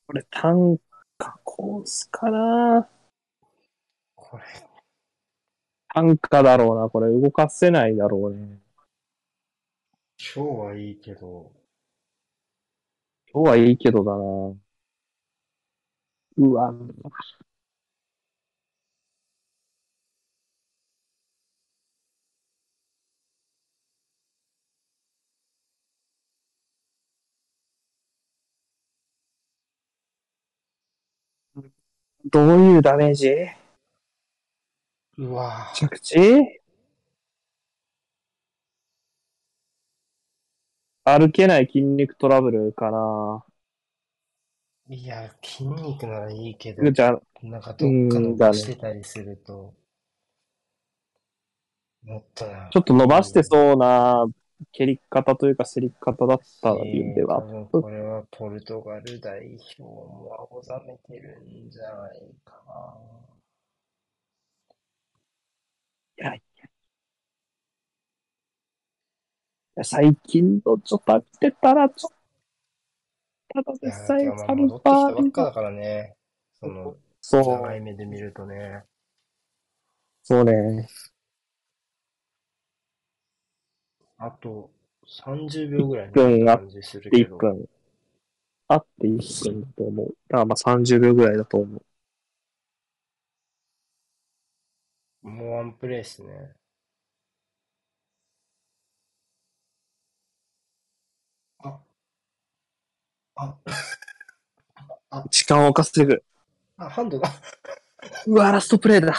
これ単価コースかなこれ、単価だろうな。これ動かせないだろうね。今日はいいけど、今日はいいけどだな。うわ、どういうダメージ？うわぁ、着地？歩けない筋肉トラブルかな。いや、筋肉ならいいけど、じゃあ、なんかどっか伸ばしてたりすると、もっとな。ちょっと伸ばしてそうな蹴り方というか競り方だったらビューではこれはポルトガル代表も青ざめてるんじゃないかな。いやいや最近のちょっと見てたら、ちょっと、ただいや、実際、今アル戻ってきたバーだからね。その、そう長、い目で見るとね。そうね。あと30秒ぐらい1分あっ感じするで1けど。分。あって1分だと思う。だからまあ30秒ぐらいだと思う。もうワンプレイっすね。あ、あ、時間を稼ぐ。あ、ハンドが。うわ、ラストプレイだ。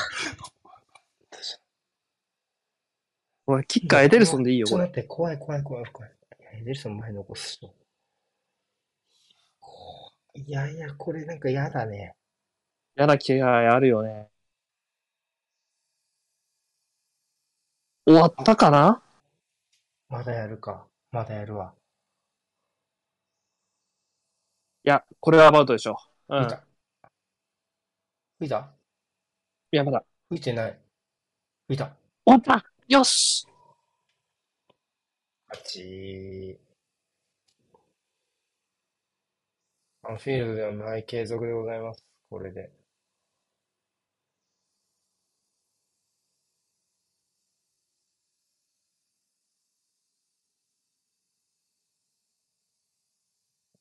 おい、キッカーエデルソンでいいよ、これ。ちょっと待って、怖い怖い怖い怖い。いやエデルソン前残す人。こういやいや、これなんか嫌だね。嫌な気があるよね。終わったかな？まだやるか。まだやるわ。いや、これはアバウトでしょ。うん。い吹いた？吹いたや、まだ。吹いてない。吹いた。終わったよし勝ち。アンフィールドではない継続でございます。これで。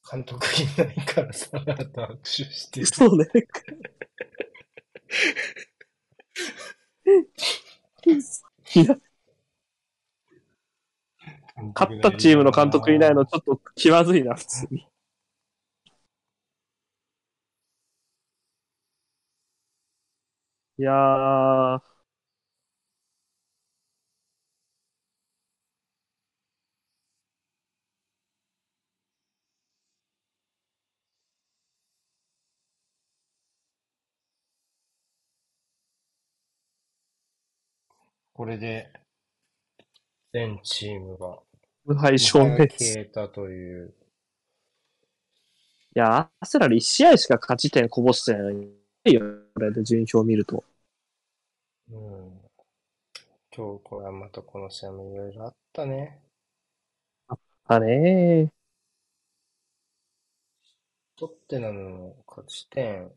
監督いないからさ、あと握手してる。そうね。勝ったチームの監督いないのちょっと気まずいな、普通に。いやー、これで、全チームが、無敗消滅。い消えたという。や、アーセナル1試合しか勝ち点こぼしてないよ、これで順位表を見ると。うん。今日、これはまたこの試合もいろいろあったね。あねトッテナムの勝ち点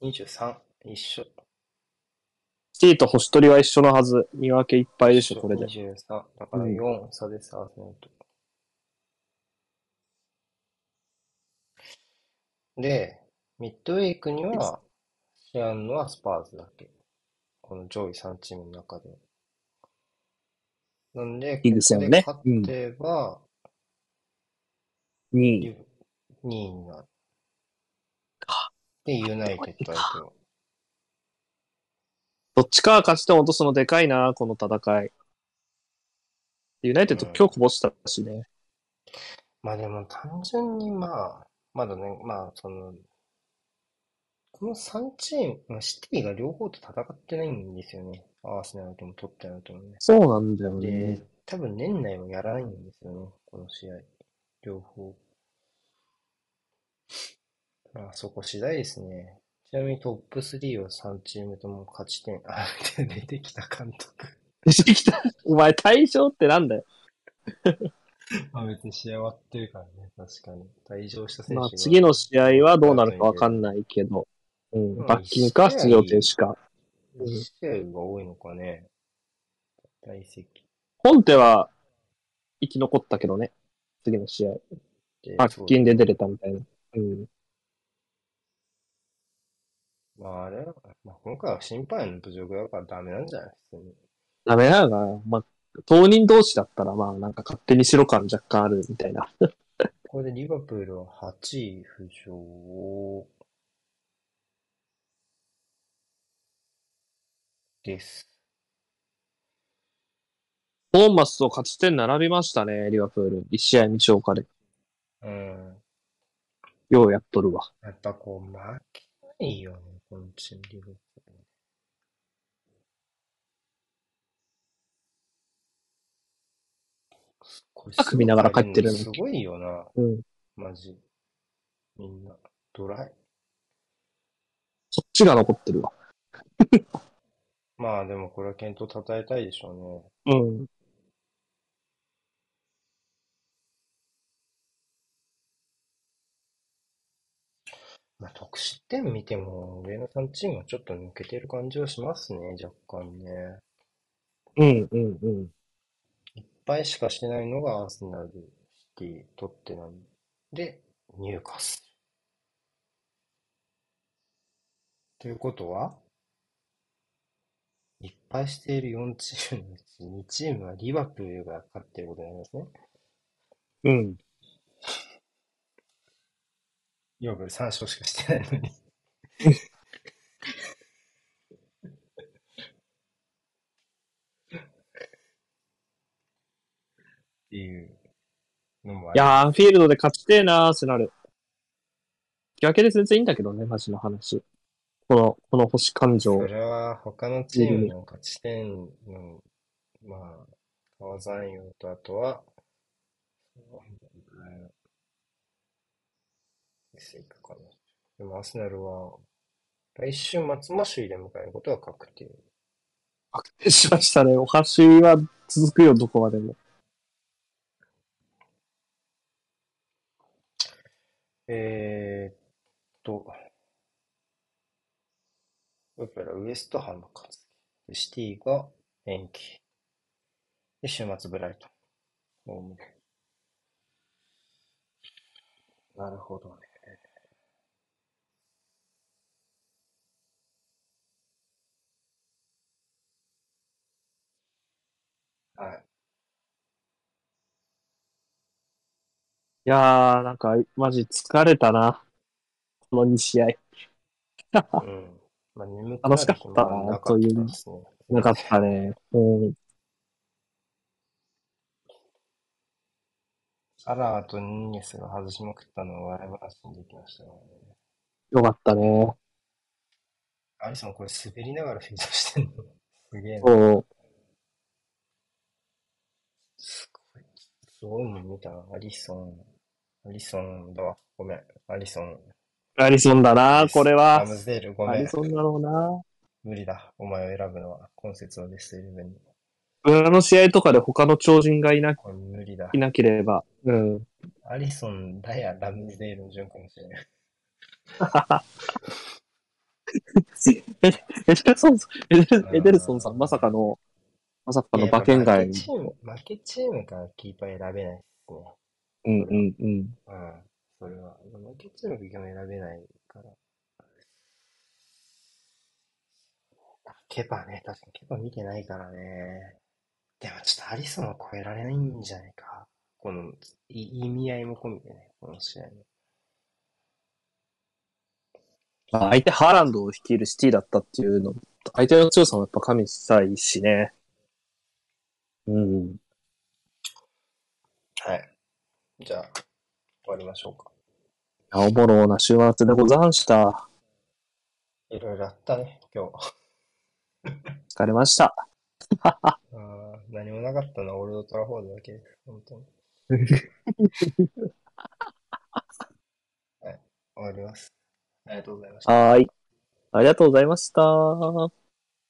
23、一緒。シティと星取りは一緒のはず。見分けいっぱいでしょ、これで。23。だから4差です、アーセナルと。で、ミッドウェイクには、試合あるのはスパーズだけ。この上位3チームの中で。なんで、ここで勝てば、2位。リブ2位になる。で、ユナイテッド相手を。どっちかが勝ち点を落とすのでかいな、この戦い。ユナイテッド今日こぼしたしね。まあでも単純にまあ、まだね、まあその、この3チーム、まあシティが両方と戦ってないんですよね。アーセナルともトッテナムともね。そうなんだよねで。、多分年内はやらないんですよね、この試合。両方。まあそこ次第ですね。ちなみにトップ3は3チームとも勝ち点、あ、出てきた監督。出てきた？お前対象ってなんだよ。まあ別に試合終わってるからね、確かに。退場した選手がまあ次の試合はどうなるかわかんないけど。うん。うん罰金か出場停止か。うん試合が多いのかね。大席コンテは生き残ったけどね。次の試合。で。罰金で出れたみたいな。うん。まああれは、まあ今回は審判員の侮辱だからダメなんじゃない？普通に。ダメなのが、まあ、当人同士だったら、まあ、なんか勝手にしろ感若干あるみたいな。これでリバプールは8位浮上です。ボーンマスと勝ち点並びましたね、リバプール。1試合未消化で。うん。ようやっとるわ。やっぱこう負けないよね、このチームリバプール。これ組みながら帰ってるのすごいよな、うん。マジ。みんな、ドライ。そっちが残ってるわ。まあでもこれは検討称えたいでしょうね。うん。まあ、得失点見ても、上の3チームはちょっと抜けてる感じはしますね、若干ね。うん、うん、うん。いっぱいしかしてないのがアーセナル、シティ、トッテナム。で、ニューカッスル。ということは、いっぱいしている4チームのうち2チームはリバプールが勝っていることになりますね。うん。養分3照しかしてないのに。っていうのもあい。やー、フィールドで勝ちてえなー、ってなる。引き分けで全然いいんだけどね、マジの話。この、この星感情。それは他のチームの勝ち点の、まあ、川山陽とあとは、いくかな。でもアスナルは、来週末も首位で迎えることは確定。確定しましたね。お箸は続くよ、どこまでも。えーっと、オペラウエストハム勝つ。でシティが延期。で、週末ブライトン。ホームで。なるほどね。はい。いやー、なんか、マジ疲れたな。この2試合。うん。まあ、眠くなる楽しかったなかったですね。なかったね。うん。アラーとニーニェスが外しまくったのを笑い話にできましたね。よかったね。アリソンこれ滑りながらフィードしてんの？すげえな。そう。すごい。すごいもん見たな。アリソン。アリソンだわ。ごめん。アリソン。アリソンだな、これはラ。ムズデール、ごめんアリ。ソンだろうな。無理だ。お前を選ぶのは。今節のベストイレブンに。裏の試合とかで他の超人がいな、無理だい。なければ。うん。アリソン、ダヤ、ラムズデールの順かもしれない。エデルソンさん、エデルソンさん、まさかの、まさかの馬券外負けチーム、負けチームからキーパー選べないですね。うんうんうん。うん。それは。負けチームが選べないから。ケパね、確かにケパ見てないからね。でもちょっとアリソンは超えられないんじゃないか。このい意味合いも込みでね、この試合の。まあ相手ハーランドを率いるシティだったっていうの、相手の強さもやっぱ加味したいしね。うん。はい。じゃあ、終わりましょうか。おもろな週末でござんした。いろいろあったね、今日。疲れました。あー何もなかったのはオールドトラフォードだけ。本当に。はい。終わります。ありがとうございました。はーい。ありがとうございました。